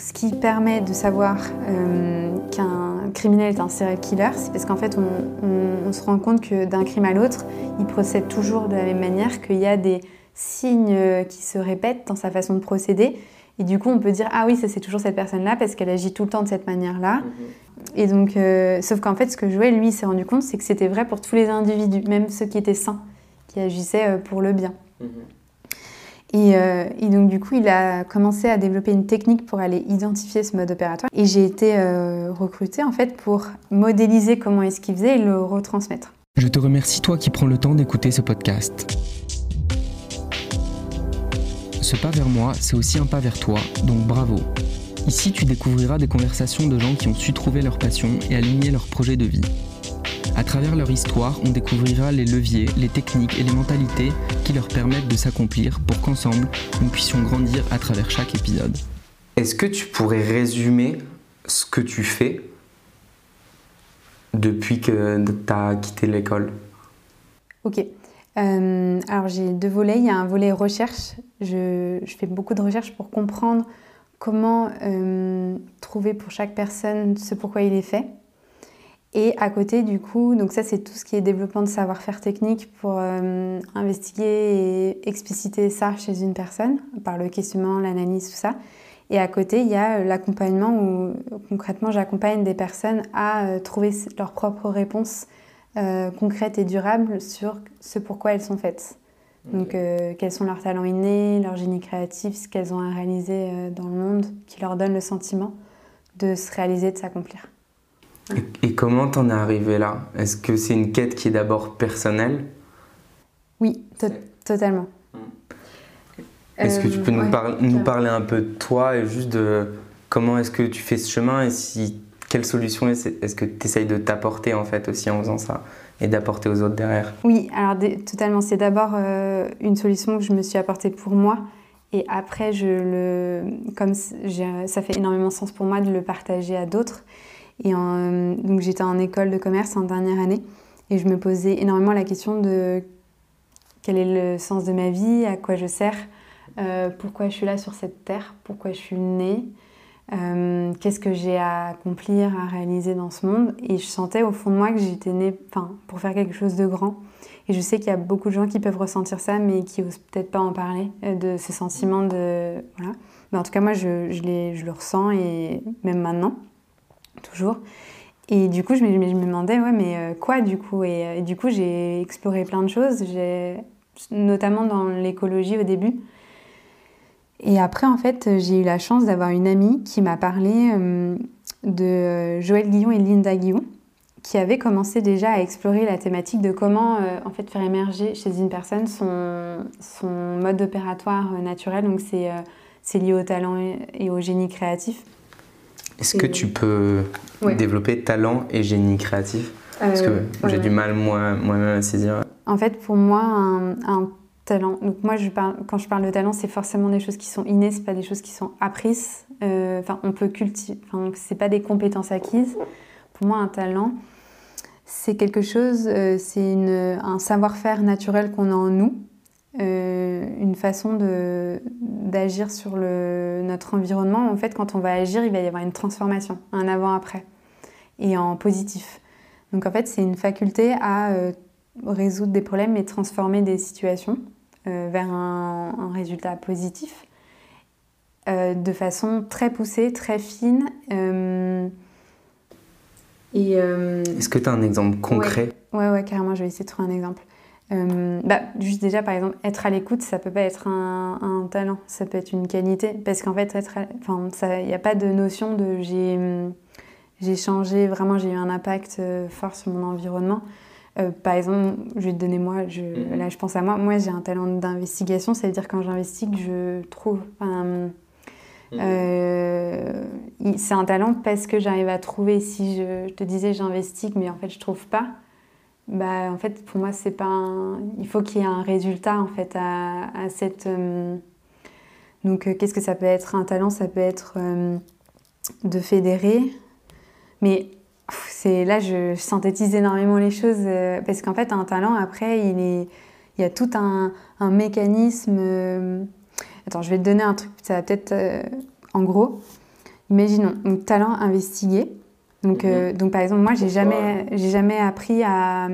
ce qui permet de savoir euh, qu'un criminel est un serial killer, c'est parce qu'en fait, on, se rend compte que d'un crime à l'autre, il procède toujours de la même manière, qu'il y a des signes euh, qui se répètent dans sa façon de procéder. Et du coup, on peut dire ah oui, ça c'est toujours cette personne-là parce qu'elle agit tout le temps de cette manière-là. Mhm. Et donc, euh, sauf qu'en fait, ce que Joël lui s'est rendu compte, c'est que c'était vrai pour tous les individus, même ceux qui étaient sains, qui agissaient pour le bien. Euh, et, donc du coup, il a commencé à développer une technique pour aller identifier ce mode opératoire. Et j'ai été euh, recrutée en fait pour modéliser comment est-ce qu'il faisait et le retransmettre. Je te remercie toi qui prends le temps d'écouter ce podcast. Ce pas vers moi, c'est aussi un pas vers toi, donc bravo. Ici, tu découvriras des conversations de gens qui ont su trouver leur passion et aligner leur projet de vie. À travers leur histoire, on découvrira les leviers, les techniques et les mentalités qui leur permettent de s'accomplir pour qu'ensemble, nous puissions grandir à travers chaque épisode. Est-ce que tu pourrais résumer ce que tu fais depuis que tu as quitté l'école? Ok. Euh, alors j'ai deux volets. Il y a un volet recherche. Je, fais beaucoup de recherches pour comprendre comment euh, trouver pour chaque personne ce pourquoi il est fait. Et à côté, du coup, donc ça c'est tout ce qui est développement de savoir-faire technique pour euh, investiguer et expliciter ça chez une personne par le questionnement, l'analyse, tout ça. Et à côté, il y a euh, l'accompagnement où concrètement j'accompagne des personnes à euh, trouver leurs propres réponses concrètes et durables sur ce pourquoi elles sont faites. Donc quels sont leurs talents innés, leur génie créatif, ce qu'elles ont à réaliser dans le monde qui leur donne le sentiment de se réaliser, de s'accomplir. Et, comment t'en es arrivé là? Est-ce que c'est une quête qui est d'abord personnelle? Oui, totalement. Est-ce que tu peux nous, euh, nous, parler un peu de toi et juste de comment est-ce que tu fais ce chemin et si quelle solution est-ce que tu essayes de t'apporter en fait aussi en faisant ça et d'apporter aux autres derrière? Oui, alors totalement. C'est d'abord euh, une solution que je me suis apportée pour moi et après, je le, comme ça fait énormément sens pour moi de le partager à d'autres. Et donc j'étais en école de commerce en dernière année et je me posais énormément la question de quel est le sens de ma vie, à quoi je sers, euh, pourquoi je suis là sur cette terre, pourquoi je suis née, euh, qu'est-ce que j'ai à accomplir, à réaliser dans ce monde. Et je sentais au fond de moi que j'étais née pour faire quelque chose de grand. Et je sais qu'il y a beaucoup de gens qui peuvent ressentir ça, mais qui osent peut-être pas en parler, euh, de ce sentiment de... Voilà. Mais en tout cas, moi, je le ressens, et même maintenant toujours. Et du coup, je me, je me demandais, ouais, mais euh, quoi du coup? Et, euh, du coup, j'ai exploré plein de choses, notamment dans l'écologie au début. Et après, en fait, j'ai eu la chance d'avoir une amie qui m'a parlé euh, de Joël Guillon et Linda Guillon, qui avaient commencé déjà à explorer la thématique de comment en fait faire émerger chez une personne son, son mode opératoire naturel. Donc, c'est lié au talent et au génie créatif. Est-ce que tu peux développer talent et génie créatif Parce que euh, j'ai du mal moi-même à saisir. En fait, pour moi, un, talent. Donc moi, je parle, quand je parle de talent, c'est forcément des choses qui sont innées, c'est pas des choses qui sont apprises. Euh, enfin, on peut cultiver. Enfin, c'est pas des compétences acquises. Pour moi, un talent, c'est quelque chose. Euh, c'est un savoir-faire naturel qu'on a en nous euh, une façon d'agir sur le, notre environnement. En fait, quand on va agir, il va y avoir une transformation, un avant-après, et en positif. Donc en fait, c'est une faculté à euh, résoudre des problèmes et transformer des situations euh, vers un, résultat positif de façon très poussée, très fine. Est-ce que tu as un exemple concret? Ouais, ouais, carrément, je vais essayer de trouver un exemple. Euh, bah, juste déjà, par exemple, être à l'écoute, ça peut pas être un, talent, ça peut être une qualité. Parce qu'en fait, il n'y a pas de notion de j'ai changé, vraiment j'ai eu un impact euh, fort sur mon environnement. Euh, par exemple, je vais te donner moi, je, mhm. là je pense à moi, moi j'ai un talent d'investigation, ça veut dire quand j'investigue, je trouve. Mhm. c'est un talent parce que j'arrive à trouver, si je, te disais j'investigue, mais en fait je trouve pas, bah, en fait, pour moi, c'est pas il faut qu'il y ait un résultat en fait à, cette. Euh, donc, euh, qu'est-ce que ça peut être? Un talent, ça peut être euh, de fédérer, mais c'est là je synthétise énormément les choses parce qu'en fait, un talent après, il est, il y a tout un, mécanisme. Attends, je vais te donner un truc, ça va peut-être en gros. imaginons, donc talent investiguer. Donc, mhm. donc par exemple, moi, j'ai jamais, j'ai jamais appris à,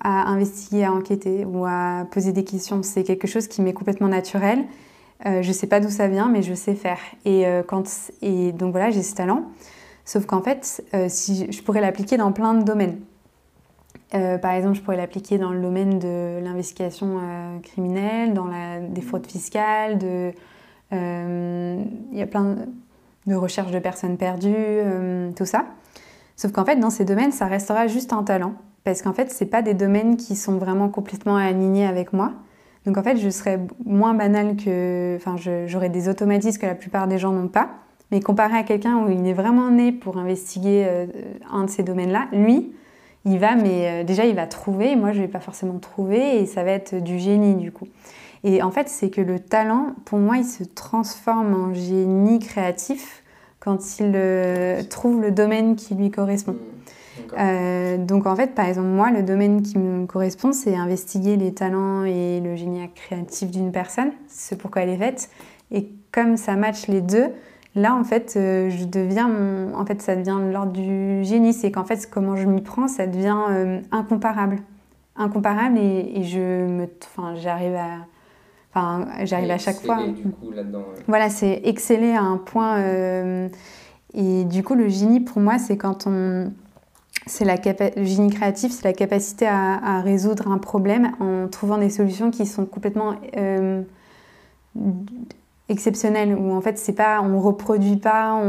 à, investiguer, à enquêter ou à poser des questions. C'est quelque chose qui m'est complètement naturel. Euh, je sais pas d'où ça vient, mais je sais faire. Et, quand, et donc voilà, j'ai ce talent. Sauf qu'en fait, si je pourrais l'appliquer dans plein de domaines. Euh, par exemple, je pourrais l'appliquer dans le domaine de l'investigation euh, criminelle, dans la, des fraudes fiscales, de, euh, il y a plein de, recherches de personnes perdues, tout ça. Sauf qu'en fait, dans ces domaines, ça restera juste un talent. Parce qu'en fait, ce pas des domaines qui sont vraiment complètement alignés avec moi. Donc en fait, je serais moins banale que... Enfin, j'aurais des automatismes que la plupart des gens n'ont pas. Mais comparé à quelqu'un où il est vraiment né pour investiguer un de ces domaines-là, lui, il va, mais euh, déjà, il va trouver. Moi, je vais pas forcément trouver et ça va être du génie du coup. Et en fait, c'est que le talent, pour moi, il se transforme en génie créatif quand il euh, trouve le domaine qui lui correspond. Mmh, euh, donc en fait, par exemple, moi, le domaine qui me correspond, c'est investiguer les talents et le génie créatif d'une personne, c'est pourquoi elle est faite. Et comme ça match les deux, Là, en fait, euh, je deviens, en fait, ça devient l'ordre du génie. C'est qu'en fait, comment je m'y prends, ça devient euh, incomparable, incomparable, et, je me, enfin, j'arrive à, enfin, j'arrive à chaque fois. Du coup, là-dedans, Voilà, c'est exceller à un point. Euh, et du coup, le génie, pour moi, c'est quand on, c'est la le génie créatif, c'est la capacité à, à, résoudre un problème en trouvant des solutions qui sont complètement exceptionnel où en fait c'est pas on reproduit pas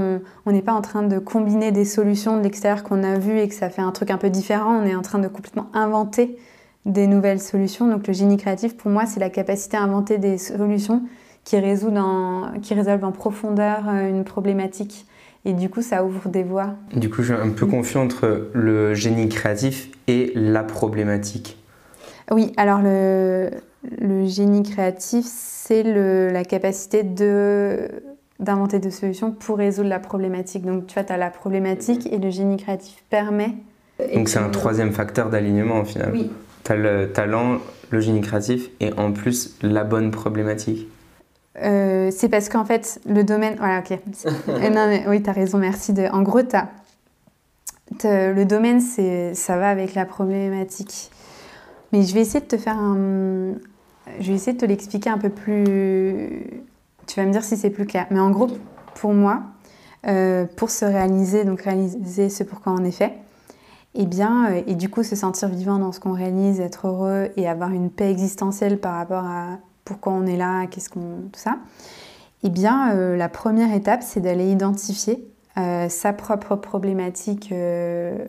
on n'est pas en train de combiner des solutions de l'extérieur qu'on a vues et que ça fait un truc un peu différent on est en train de complètement inventer des nouvelles solutions donc le génie créatif pour moi c'est la capacité à inventer des solutions qui résolvent en, qui résolvent en profondeur euh, une problématique et du coup ça ouvre des voies du coup je suis un peu confus entre le génie créatif et la problématique oui alors le le génie créatif, c'est la capacité de d'inventer des solutions pour résoudre la problématique. Donc tu vois, tu as la problématique et le génie créatif permet... Donc c'est un troisième facteur d'alignement au final. Oui. Tu as le talent, le génie créatif et en plus la bonne problématique. Euh, c'est parce qu'en fait, le domaine... Voilà, ok. Euh, non, mais, oui, tu as raison, merci. De... En gros, le domaine, ça va avec la problématique. Mais je vais essayer de te faire un, je vais essayer de te l'expliquer un peu plus. Tu vas me dire si c'est plus clair. Mais en gros, pour moi, euh, pour se réaliser, donc réaliser ce pourquoi est fait, et bien, euh, et du coup se sentir vivant dans ce qu'on réalise, être heureux et avoir une paix existentielle par rapport à pourquoi on est là, qu'est-ce qu'on. tout ça, et bien, euh, la première étape, c'est d'aller identifier sa propre problématique,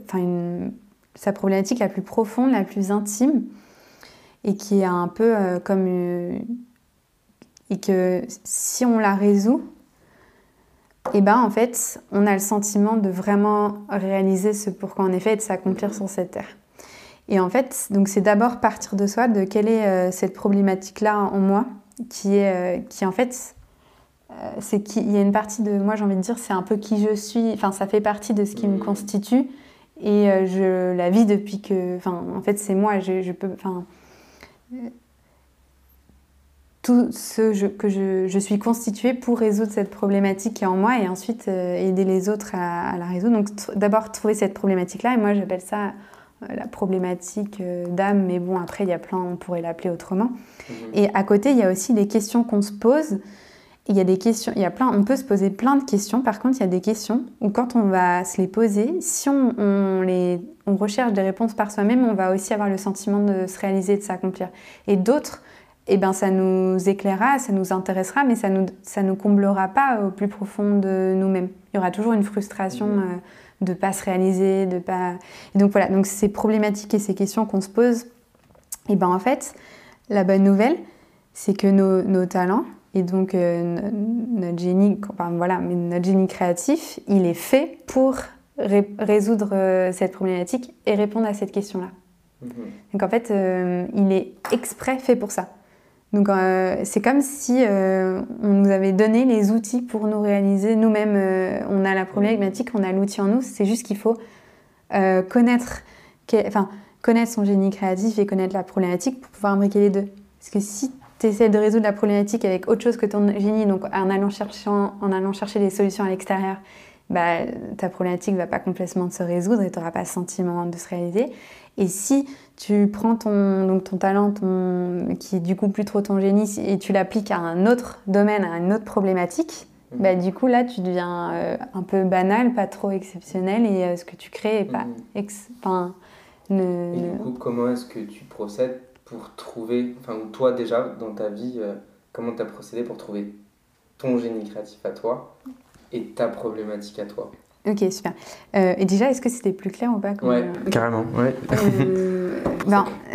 enfin, sa problématique la plus profonde, la plus intime et qui est un peu euh, comme euh, et que si on la résout, et eh ben en fait, on a le sentiment de vraiment réaliser ce pourquoi est fait et de s'accomplir sur cette terre. Et en fait, donc c'est d'abord partir de soi, de quelle est euh, cette problématique-là en moi, qui est, qui en fait, c'est qu'il y a une partie de moi, j'ai envie de dire, c'est un peu qui je suis. Enfin, ça fait partie de ce qui me constitue et je la vis depuis que, enfin, en fait, c'est moi. Je, je peux, enfin, tout ce que je, suis constituée pour résoudre cette problématique qui est en moi et ensuite euh, aider les autres à, la résoudre. Donc d'abord trouver cette problématique-là et moi j'appelle ça euh, la problématique euh, d'âme, mais bon après il y a plein, on pourrait l'appeler autrement. Mhm. Et à côté il y a aussi des questions qu'on se pose. Il y a des questions, il y a plein, on peut se poser plein de questions. Par contre, il y a des questions où quand on va se les poser, si on, les, on recherche des réponses par soi-même, on va aussi avoir le sentiment de se réaliser, de s'accomplir. Et d'autres, eh ben, ça nous éclairera, ça nous intéressera, mais ça nous, ça nous comblera pas au plus profond de nous-mêmes. Il y aura toujours une frustration mmh. euh, de ne pas se réaliser, de pas. Et donc voilà, donc ces problématiques et ces questions qu'on se pose, et ben en fait, la bonne nouvelle, c'est que nos, nos talents, et donc, euh, notre, génie, voilà, mais notre génie créatif, il est fait pour résoudre euh, cette problématique et répondre à cette question-là. Mhm. Donc, en fait, euh, il est exprès fait pour ça. Donc, c'est comme si on nous avait donné les outils pour nous réaliser nous-mêmes. on a la problématique, on a l'outil en nous. C'est juste qu'il faut connaître, enfin, connaître son génie créatif et connaître la problématique pour pouvoir imbriquer les deux. Parce que si tu essaies de résoudre la problématique avec autre chose que ton génie, donc en allant chercher, en des solutions à l'extérieur, bah, ta problématique va pas complètement se résoudre et tu n'auras pas ce sentiment de se réaliser. Et si tu prends ton, donc ton talent, ton, qui est du coup plus trop ton génie, et tu l'appliques à un autre domaine, à une autre problématique, mhm. bah, du coup là tu deviens euh, un peu banal, pas trop exceptionnel, et euh, ce que tu crées est pas. Mhm. et du coup, comment est-ce que tu procèdes pour trouver, enfin, toi déjà dans ta vie, euh, comment tu as procédé pour trouver ton génie créatif à toi et ta problématique à toi? Ok, super. Euh, et déjà, est-ce que c'était plus clair ou pas Oui, Ouais, carrément, ouais. Euh, ben,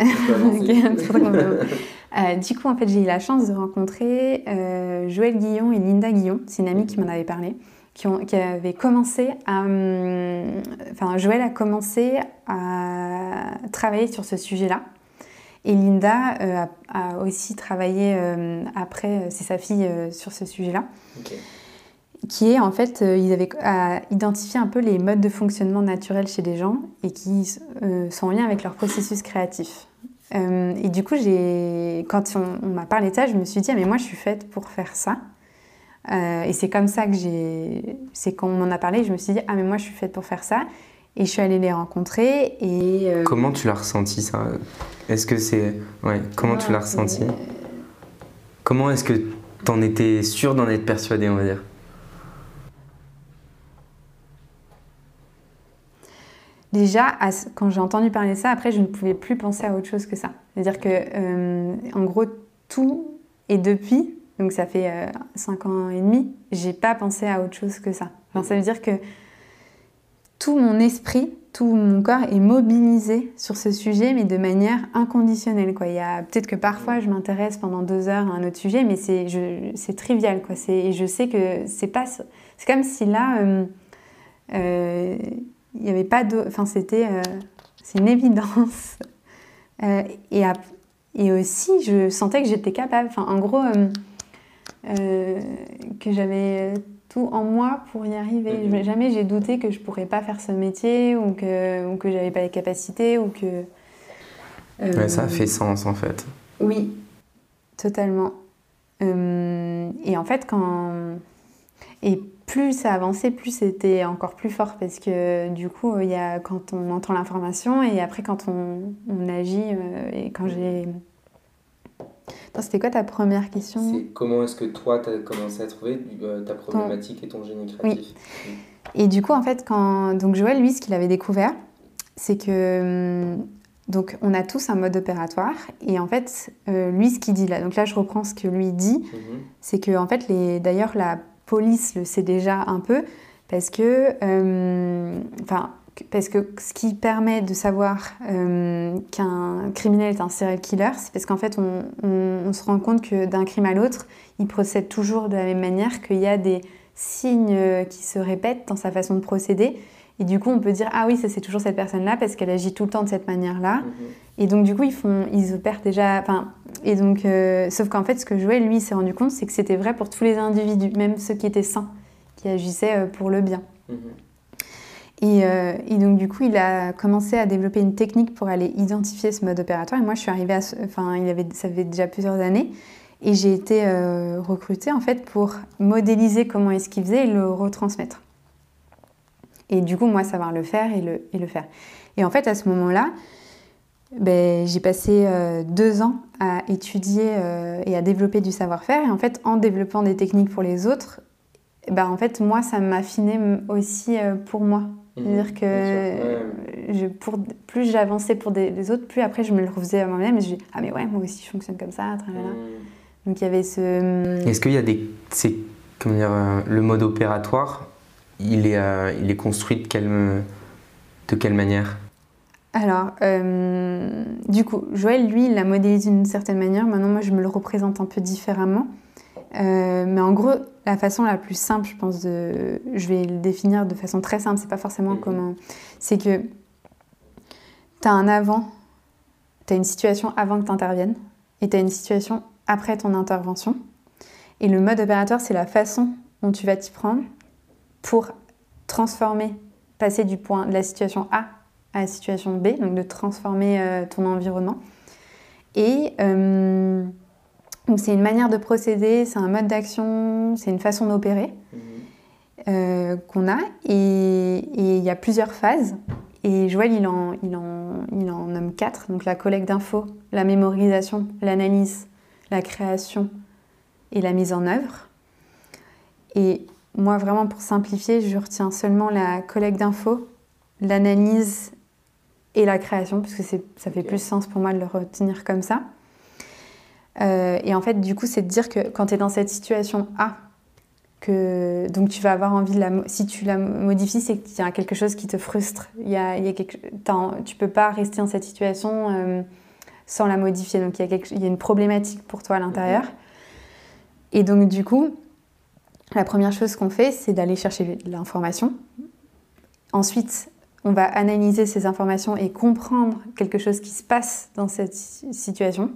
euh, du coup, en fait, j'ai eu la chance de rencontrer euh, Joël Guillon et Linda Guillon. C'est une amie qui m'en avait parlé, qui, ont, qui avait commencé à... Hum, enfin, Joël a commencé à travailler sur ce sujet-là. Et Linda a, a, aussi travaillé après, c'est sa fille, sur ce sujet-là. Ok qui est en fait, euh, ils avaient identifié un peu les modes de fonctionnement naturels chez les gens et qui euh, sont en lien avec leur processus créatif. Euh, et du coup, quand on, m'a parlé de ça, je me suis dit, ah, mais moi, je suis faite pour faire ça. et c'est comme ça que j'ai. C'est quand on m'en a parlé, je me suis dit, ah, mais moi, je suis faite pour faire ça. Et je suis allée les rencontrer. Et, Comment tu l'as ressenti, ça? Est-ce que c'est. Ouais, comment tu l'as ressenti? Comment est-ce que tu en étais sûre d'en être persuadée, on va dire? Déjà, quand j'ai entendu parler de ça, après, je ne pouvais plus penser à autre chose que ça. C'est-à-dire que, euh, en gros, tout et depuis, donc ça fait euh, 5 ans et demi, j'ai pas pensé à autre chose que ça. ça veut dire que tout mon esprit, tout mon corps est mobilisé sur ce sujet, mais de manière inconditionnelle. Quoi. Il y a peut-être que parfois je m'intéresse pendant deux heures à un autre sujet, mais c'est trivial. Quoi. Et je sais que c'est pas. C'est comme si là. Euh, euh il n'y avait pas de. Enfin, c'était. Euh, c'est une évidence. Euh, et, et aussi, je sentais que j'étais capable. Enfin, en gros, euh, que j'avais tout en moi pour y arriver. Mhm. Jamais j'ai douté que je pourrais pas faire ce métier ou que, ou que j'avais pas les capacités ou que. Ouais, ça a fait sens en fait. Oui, totalement. et en fait, quand. Et plus ça avançait, plus c'était encore plus fort parce que du coup, il y a quand on entend l'information et après quand on, agit euh, et quand j'ai. C'était quoi ta première question? C'est comment est-ce que toi, tu as commencé à trouver euh, ta problématique et ton génie créatif? Oui. Et du coup, en fait, quand donc Joël, lui, ce qu'il avait découvert, c'est que hum, donc on a tous un mode opératoire et en fait, euh, lui, ce qu'il dit là, donc là, je reprends ce que lui dit, mhm. c'est que en fait, les, d'ailleurs, la police le sait déjà un peu, parce que, euh, parce que ce qui permet de savoir euh, qu'un criminel est un serial killer, c'est parce qu'en fait, on, se rend compte que d'un crime à l'autre, il procède toujours de la même manière, qu'il y a des signes qui se répètent dans sa façon de procéder. Et du coup, on peut dire ah oui, ça c'est toujours cette personne-là parce qu'elle agit tout le temps de cette manière-là. Mm-hmm. Et donc du coup, ils font, ils opèrent déjà. Enfin, et donc, euh, sauf qu'en fait, ce que Joël lui s'est rendu compte, c'est que c'était vrai pour tous les individus, même ceux qui étaient sains, qui agissaient euh, pour le bien. Et, euh, et, donc du coup, il a commencé à développer une technique pour aller identifier ce mode opératoire. Et moi, je suis arrivée à, enfin, il avait, ça fait déjà plusieurs années. Et j'ai été recrutée en fait pour modéliser comment est-ce qu'il faisait et le retransmettre. Et du coup, moi, savoir le faire et le, et le faire. Et en fait, à ce moment-là, ben, j'ai passé euh, deux ans à étudier euh, et à développer du savoir-faire. Et en fait, en développant des techniques pour les autres, ben, en fait, moi, ça m'affinait aussi euh, pour moi. Mmh. C'est-à-dire que je, pour, plus j'avançais pour des, autres, plus après je me le refaisais à moi-même et je dis Ah, mais ouais, moi aussi je fonctionne comme ça. Mmh. Donc il y avait ce. Est-ce qu'il y a des. comment dire, le mode opératoire il est, euh, il est construit de quelle, de quelle manière? Alors, euh, du coup, Joël, lui, il l'a modélisé d'une certaine manière. Maintenant, moi, je me le représente un peu différemment. Euh, mais en gros, la façon la plus simple, je pense, de, je vais le définir de façon très simple, c'est pas forcément mhm. comment. C'est que tu as un avant, tu as une situation avant que tu interviennes, et tu as une situation après ton intervention. Et le mode opérateur, c'est la façon dont tu vas t'y prendre pour transformer, passer du point de la situation A à la situation B, donc de transformer euh, ton environnement. Et, euh, Donc c'est une manière de procéder, c'est un mode d'action, c'est une façon d'opérer mhm. qu'on a. Et il y a plusieurs phases. Et Joël, il en, il, en, il en nomme quatre. Donc la collecte d'infos, la mémorisation, l'analyse, la création et la mise en œuvre. Et moi, vraiment, pour simplifier, je retiens seulement la collecte d'infos, l'analyse et la création, parce que ça fait plus sens pour moi de le retenir comme ça. Euh, et en fait, du coup, c'est de dire que quand tu es dans cette situation A, que donc tu vas avoir envie de la si tu la modifies c'est qu'il y a quelque chose qui te frustre. Il y a, il y a quelque, tu peux pas rester dans cette situation euh, sans la modifier. Donc il y, a quelque, il y a une problématique pour toi à l'intérieur. Et donc du coup la première chose qu'on fait c'est d'aller chercher l'information ensuite on va analyser ces informations et comprendre quelque chose qui se passe dans cette situation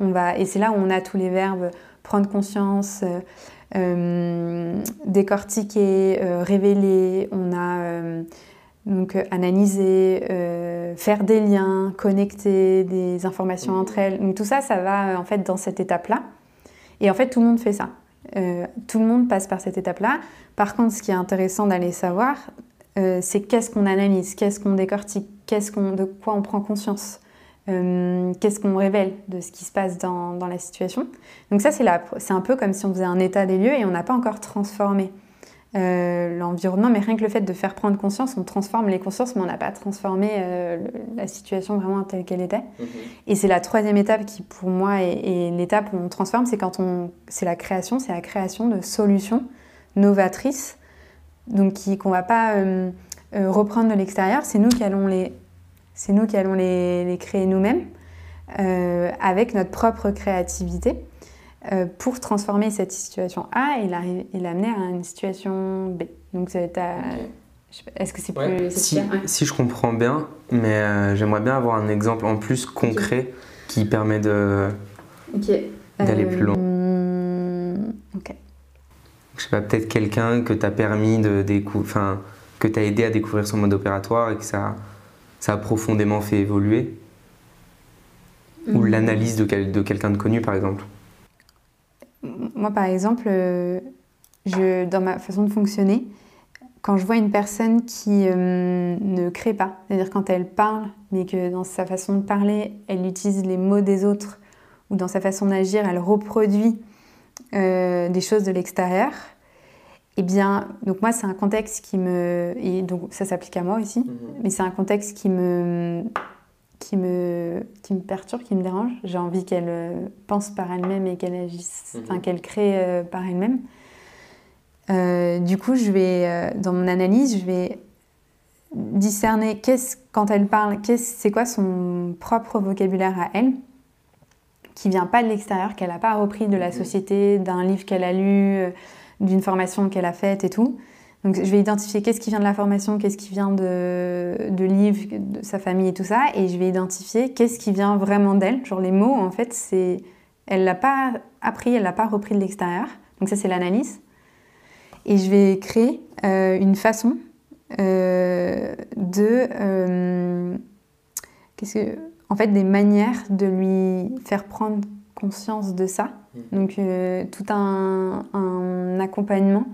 on va et c'est là où on a tous les verbes prendre conscience euh, euh, décortiquer, euh, révéler, on a donc analyser, faire des liens, connecter des informations entre elles. Tout ça, ça va en fait dans cette étape-là. Et en fait, tout le monde fait ça. Tout le monde passe par cette étape-là. Par contre, ce qui est intéressant d'aller savoir, c'est qu'est-ce qu'on analyse, qu'est-ce qu'on décortique, qu'est-ce qu'on, de quoi on prend conscience. Euh, qu'est-ce qu'on révèle de ce qui se passe dans, dans la situation. Donc ça, c'est un peu comme si on faisait un état des lieux et on n'a pas encore transformé euh, l'environnement, mais rien que le fait de faire prendre conscience, on transforme les consciences, mais on n'a pas transformé euh, la situation vraiment telle qu'elle était. Mhm. Et c'est la troisième étape qui, pour moi, est, l'étape où on transforme, c'est quand on, c'est la création, c'est la création de solutions novatrices, donc qu'on ne va pas reprendre de l'extérieur, c'est nous qui allons les c'est nous qui allons les, créer nous-mêmes euh, avec notre propre créativité euh, pour transformer cette situation A et l'amener à une situation B. Donc, est-ce que c'est plus si, si, je comprends bien, mais euh, j'aimerais bien avoir un exemple en plus concret qui permet de d'aller plus loin. Ok. Je sais pas, peut-être quelqu'un que tu as permis de découvrir, enfin, que tu as aidé à découvrir son mode opératoire et que ça ça a profondément fait évoluer Ou mm. l'analyse de, de quelqu'un de connu, par exemple Moi, par exemple, euh, je, dans ma façon de fonctionner, quand je vois une personne qui euh, ne crée pas, c'est-à-dire quand elle parle, mais que dans sa façon de parler, elle utilise les mots des autres, ou dans sa façon d'agir, elle reproduit euh, des choses de l'extérieur, eh bien, donc moi, c'est un contexte qui me. Et donc, ça s'applique à moi aussi, mhm. mais c'est un contexte qui me, qui, me, qui me perturbe, qui me dérange. J'ai envie qu'elle euh, pense par elle-même et qu'elle agisse, mhm. enfin, qu'elle crée euh, par elle-même. Euh, du coup, je vais, dans mon analyse, je vais discerner qu'est-ce, quand elle parle, c'est quoi son propre vocabulaire à elle, qui vient pas de l'extérieur, qu'elle n'a pas repris de la mhm. société, d'un livre qu'elle a lu d'une formation qu'elle a faite et tout. Donc je vais identifier qu'est-ce qui vient de la formation, qu'est-ce qui vient de, de livres, de sa famille et tout ça, et je vais identifier qu'est-ce qui vient vraiment d'elle. Genre les mots, en fait, c'est, elle l'a pas appris, elle l'a pas repris de l'extérieur. Donc ça c'est l'analyse. Et je vais créer euh, une façon euh, de, euh, qu'est-ce que, en fait, des manières de lui faire prendre conscience de ça. Mm. Donc tout un, accompagnement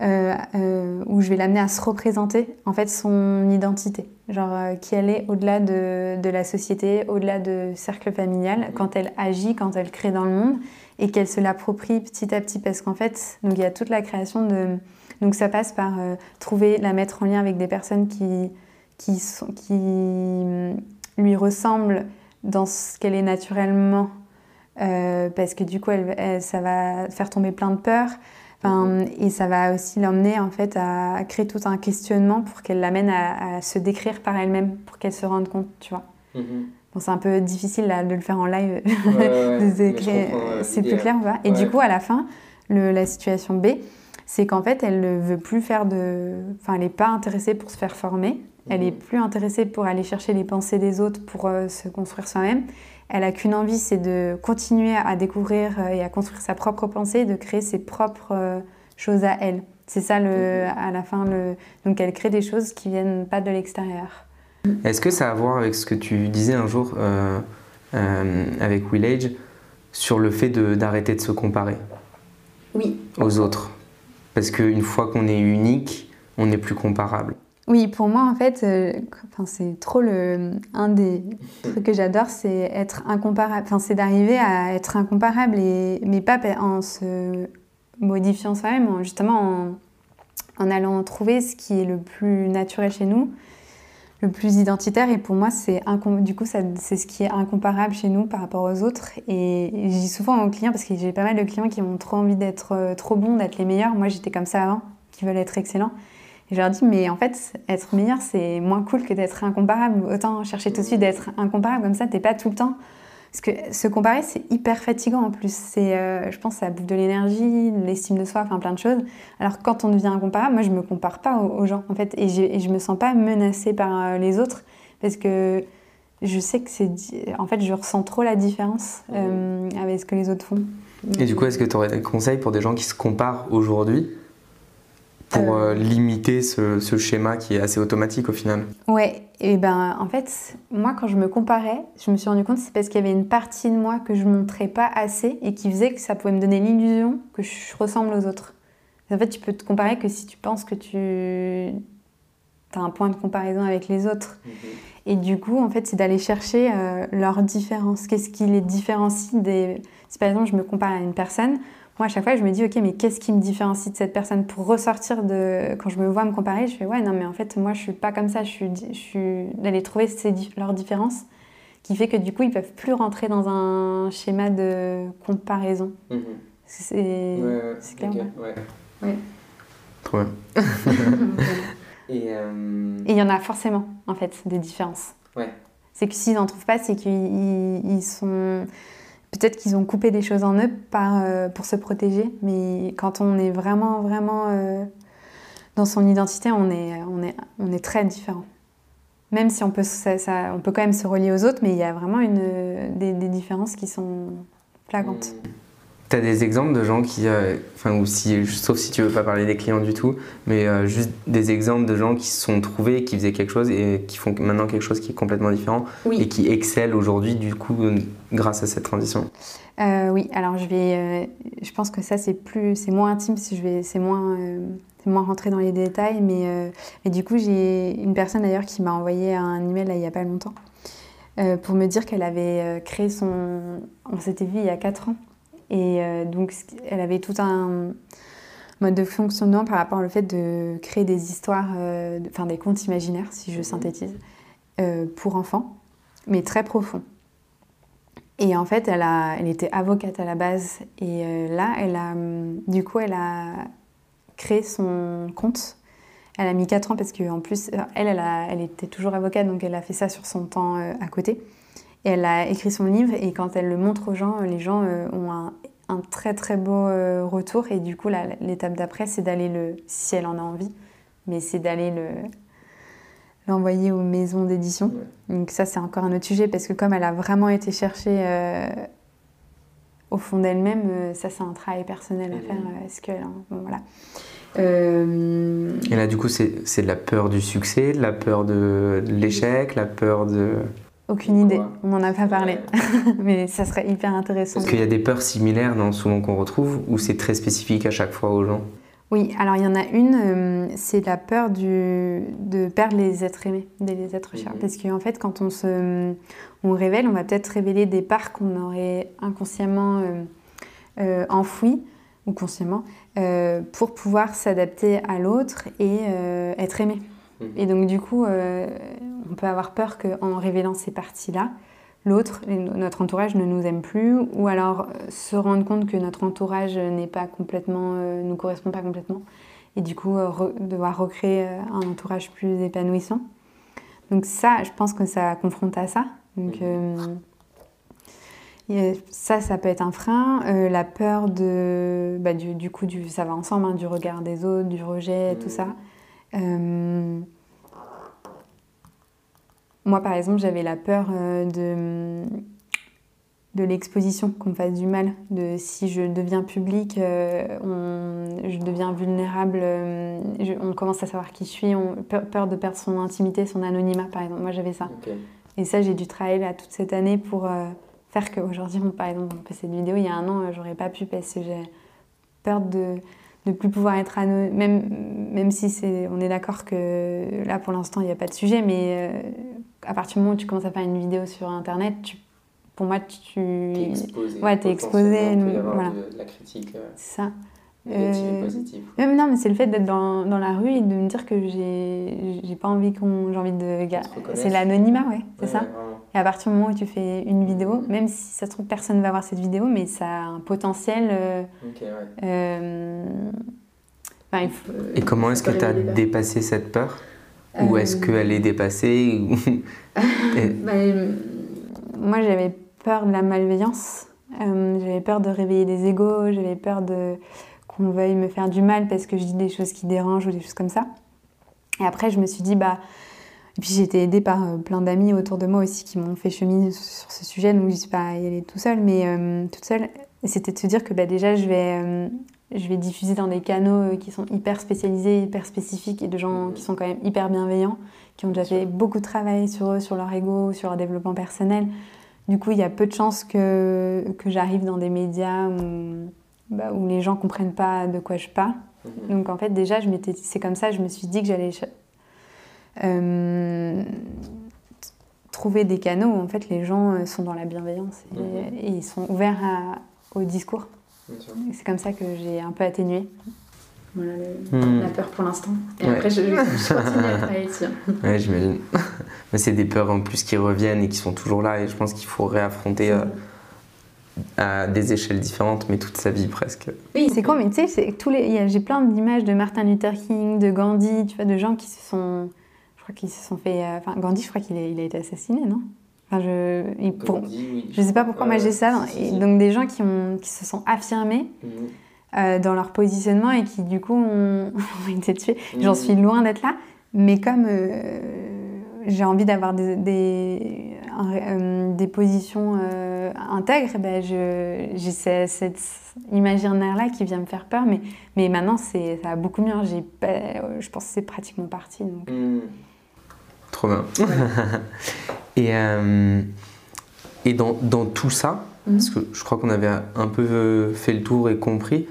où je vais l'amener à se représenter en fait son identité, genre qui elle est au-delà de, la société, au-delà de cercle familial, mm. quand elle agit, quand elle crée dans le monde et qu'elle se l'approprie petit à petit parce qu'en fait donc il y a toute la création de donc ça passe par trouver la mettre en lien avec des personnes qui qui, sont, qui lui ressemblent dans ce qu'elle est naturellement euh, parce que du coup, elle, ça va faire tomber plein de peurs. Mhm. Et ça va aussi l'emmener en fait à créer tout un questionnement pour qu'elle l'amène à, se décrire par elle-même, pour qu'elle se rende compte, tu vois. Mhm. Bon, c'est un peu difficile là, de le faire en live, c'est plus clair, on Et du coup, à la fin, le, la situation B, c'est qu'en fait, elle ne veut plus faire de... Enfin, elle n'est pas intéressée pour se faire former, elle n'est mhm. plus intéressée pour aller chercher les pensées des autres pour euh, se construire soi-même. Elle a qu'une envie, c'est de continuer à découvrir euh, et à construire sa propre pensée, de créer ses propres euh, choses à elle. C'est ça, le, mhm. à la fin. Le... Donc, elle crée des choses qui viennent pas de l'extérieur. Est-ce que ça a à voir avec ce que tu disais un jour euh, avec Willage sur le fait d'arrêter de, se comparer? Oui. aux autres. Parce qu'une fois qu'on est unique, on n'est plus comparable. Oui, pour moi, en fait, euh, c'est trop le. Un des trucs que j'adore, c'est être incomparable. Enfin, c'est d'arriver à être incomparable, et, mais pas en se modifiant soi-même, justement en, allant trouver ce qui est le plus naturel chez nous, le plus identitaire. Et pour moi, c'est du coup, c'est ce qui est incomparable chez nous par rapport aux autres. Et, et je dis souvent aux clients, parce que j'ai pas mal de clients qui ont trop envie d'être euh, trop bons, d'être les meilleurs. Moi, j'étais comme ça avant, qui veulent être excellents. Et je leur dis, mais en fait, être meilleur, c'est moins cool que d'être incomparable. Autant chercher tout de suite d'être incomparable, comme ça, t'es pas tout le temps. Parce que se comparer, c'est hyper fatigant en plus. C'est, euh, je pense, ça bouffe de l'énergie, de l'estime de soi, enfin plein de choses. Alors quand on devient incomparable, moi, je me compare pas aux, gens, en fait. Et, et, je me sens pas menacée par euh, les autres. Parce que je sais que c'est. En fait, je ressens trop la différence euh, avec ce que les autres font. Et du coup, est-ce que tu aurais des conseils pour des gens qui se comparent aujourd'hui? Pour euh, euh, limiter ce, ce, schéma qui est assez automatique au final Ouais, et ben en fait, moi quand je me comparais, je me suis rendu compte c'est parce qu'il y avait une partie de moi que je montrais pas assez et qui faisait que ça pouvait me donner l'illusion que je ressemble aux autres. En fait, tu peux te comparer que si tu penses que tu as un point de comparaison avec les autres. Mhm. Et du coup, en fait, c'est d'aller chercher euh, leurs différences. Qu'est-ce qui les différencie des... Si par exemple je me compare à une personne, moi, à chaque fois, je me dis, ok, mais qu'est-ce qui me différencie de cette personne Pour ressortir de. Quand je me vois me comparer, je fais, ouais, non, mais en fait, moi, je suis pas comme ça. Je suis, je suis d'aller trouver ces, leurs différences, qui fait que du coup, ils peuvent plus rentrer dans un schéma de comparaison. Mm-hmm. C'est ouais, clair. Ouais. ouais. Trop bien. Euh, Et il y en a forcément, en fait, des différences. Ouais. C'est que s'ils n'en trouvent pas, c'est qu'ils sont Peut-être qu'ils ont coupé des choses en eux euh, pour se protéger, mais quand on est vraiment, vraiment euh, dans son identité, on est, on est, on est très différent. Même si on peut, ça, on peut quand même se relier aux autres, mais il y a vraiment une, des, différences qui sont flagrantes. Mmh. Tu as des exemples de gens qui, euh, enfin, ou si, sauf si tu veux pas parler des clients du tout, mais euh, juste des exemples de gens qui se sont trouvés, qui faisaient quelque chose et qui font maintenant quelque chose qui est complètement différent et qui excellent aujourd'hui, du coup, grâce à cette transition. Euh, oui, alors je vais, je pense que ça c'est plus, c'est moins intime, si je vais, c'est moins, moins rentré dans les détails, mais, mais du coup j'ai une personne d'ailleurs qui m'a envoyé un email là, il y a pas longtemps. pour me dire qu'elle avait créé son. On s'était vu il y a 4 ans et euh, donc, elle avait tout un mode de fonctionnement par rapport au fait de créer des histoires, euh, enfin des contes imaginaires, si je mhm. synthétise, euh, pour enfants, mais très profonds. Et en fait, elle, a, elle était avocate à la base. Et là, elle a, du coup, elle a créé son compte. Elle a mis 4 ans parce qu'en plus, elle, elle, elle, était toujours avocate, donc elle a fait ça sur son temps à côté elle a écrit son livre et quand elle le montre aux gens, les gens euh, ont un, très très beau euh, retour. Et du coup, l'étape d'après, c'est d'aller le, si elle en a envie, mais c'est d'aller le l'envoyer aux maisons d'édition. Donc ça, c'est encore un autre sujet parce que comme elle a vraiment été cherchée euh, au fond d'elle-même, ça, c'est un travail personnel à faire. Est-ce que bon, voilà. Et là, du coup, c'est de la peur du succès, de la peur de l'échec, la peur de... Aucune idée, on n'en a pas parlé, mais ça serait hyper intéressant. Est-ce qu'il y a des peurs similaires souvent qu'on retrouve ou c'est très spécifique à chaque fois aux gens? Oui, alors il y en a une, euh, c'est la peur du, de perdre les êtres aimés, des êtres chers. Mhm. Parce qu'en fait, quand on se on révèle, on va peut-être révéler des parts qu'on aurait inconsciemment euh, euh, enfouies ou consciemment pour pouvoir s'adapter à l'autre et être aimé. Mhm. Et donc du coup, on peut avoir peur qu'en révélant ces parties-là, l'autre, notre entourage ne nous aime plus, ou alors euh, se rendre compte que notre entourage n'est pas complètement, euh, nous correspond pas complètement, et du coup euh, devoir recréer un entourage plus épanouissant. Donc ça, je pense que ça confronte à ça. Donc ça, ça peut être un frein. la peur de, bah, du, coup, du, ça va ensemble, hein, du regard des autres, du rejet, tout ça. Moi, par exemple, j'avais la peur euh, de, de l'exposition, qu'on me fasse du mal. De si je deviens public, euh, je deviens vulnérable, euh, on commence à savoir qui je suis, on, peur, de perdre son intimité, son anonymat, par exemple. Moi, j'avais ça. Et ça, j'ai dû travailler là toute cette année pour, faire qu'aujourd'hui, par exemple, on fait cette vidéo, il y a un an, j'aurais pas pu parce que j'ai peur de ne plus pouvoir être anonyme, même, même si c'est, on est d'accord que là, pour l'instant, il n'y a pas de sujet, mais à partir du moment où tu commences à faire une vidéo sur Internet, tu pour moi, tu. es exposé. Ouais, t'es exposé. voilà. de la critique. Euh, c'est ça. Négative euh... positive. Non, mais c'est le fait d'être dans, dans, la rue et de me dire que j'ai, j'ai pas envie qu'on. J'ai envie de. C'est l'anonymat, ouais, c'est ça. et à partir du moment où tu fais une vidéo, mm. même si ça se trouve personne va voir cette vidéo, mais ça a un potentiel. Euh, ok, ouais. Euh, il faut, et comment est-ce que tu as dépassé cette peur? Ou est-ce qu'elle est dépassée bah, Moi, j'avais peur de la malveillance. Euh, j'avais peur de réveiller des égaux, j'avais peur de qu'on veuille me faire du mal parce que je dis des choses qui dérangent ou des choses comme ça. Et après, je me suis dit, bah. Et puis j'ai été aidée par euh, plein d'amis autour de moi aussi qui m'ont fait cheminer sur ce sujet, donc je suis pas y aller tout seul, mais euh, toute seule. C'était de se dire que bah, déjà, je vais, je vais diffuser dans des canaux qui sont hyper spécialisés, hyper spécifiques et de gens qui sont quand même hyper bienveillants, qui ont déjà fait beaucoup de travail sur eux, sur leur ego, sur leur développement personnel. Du coup, il y a peu de chances que, que j'arrive dans des médias où, bah, où les gens ne comprennent pas de quoi je parle. Mhm. Donc en fait, déjà, c'est comme ça, je me suis dit que j'allais euh, trouver des canaux où en fait les gens euh, sont dans la bienveillance et, mhm. ils sont ouverts au discours. C'est comme ça que j'ai un peu atténué. Voilà hmm. la peur pour l'instant. Et après, je, je, continue à travailler dessus. Ouais, j'imagine. Mais c'est des peurs en plus qui reviennent et qui sont toujours là. Et je pense qu'il faut réaffronter euh, à des échelles différentes, mais toute sa vie presque. Oui, c'est con, mais tu sais, tous les... j'ai plein d'images de Martin Luther King, de Gandhi, tu vois, de gens qui se sont. Je crois qu'ils se sont fait. Euh, enfin, Gandhi, je crois qu'il a, il a été assassiné, non? Enfin, je, je sais pas pourquoi moi j'ai ça. et donc des gens qui, ont, qui se sont affirmés. Mhm. Euh, dans leur positionnement et qui du coup ont, été tués. J'en suis loin d'être là, mais comme euh, j'ai envie d'avoir des, des, euh, des positions intègres, ben j'ai cet imaginaire-là qui vient me faire peur, mais, mais maintenant ça a beaucoup mieux. je pense que c'est pratiquement parti. Donc. Mmh. Trop bien. et, et dans, dans, tout ça, mmh. parce que je crois qu'on avait un peu fait le tour et compris,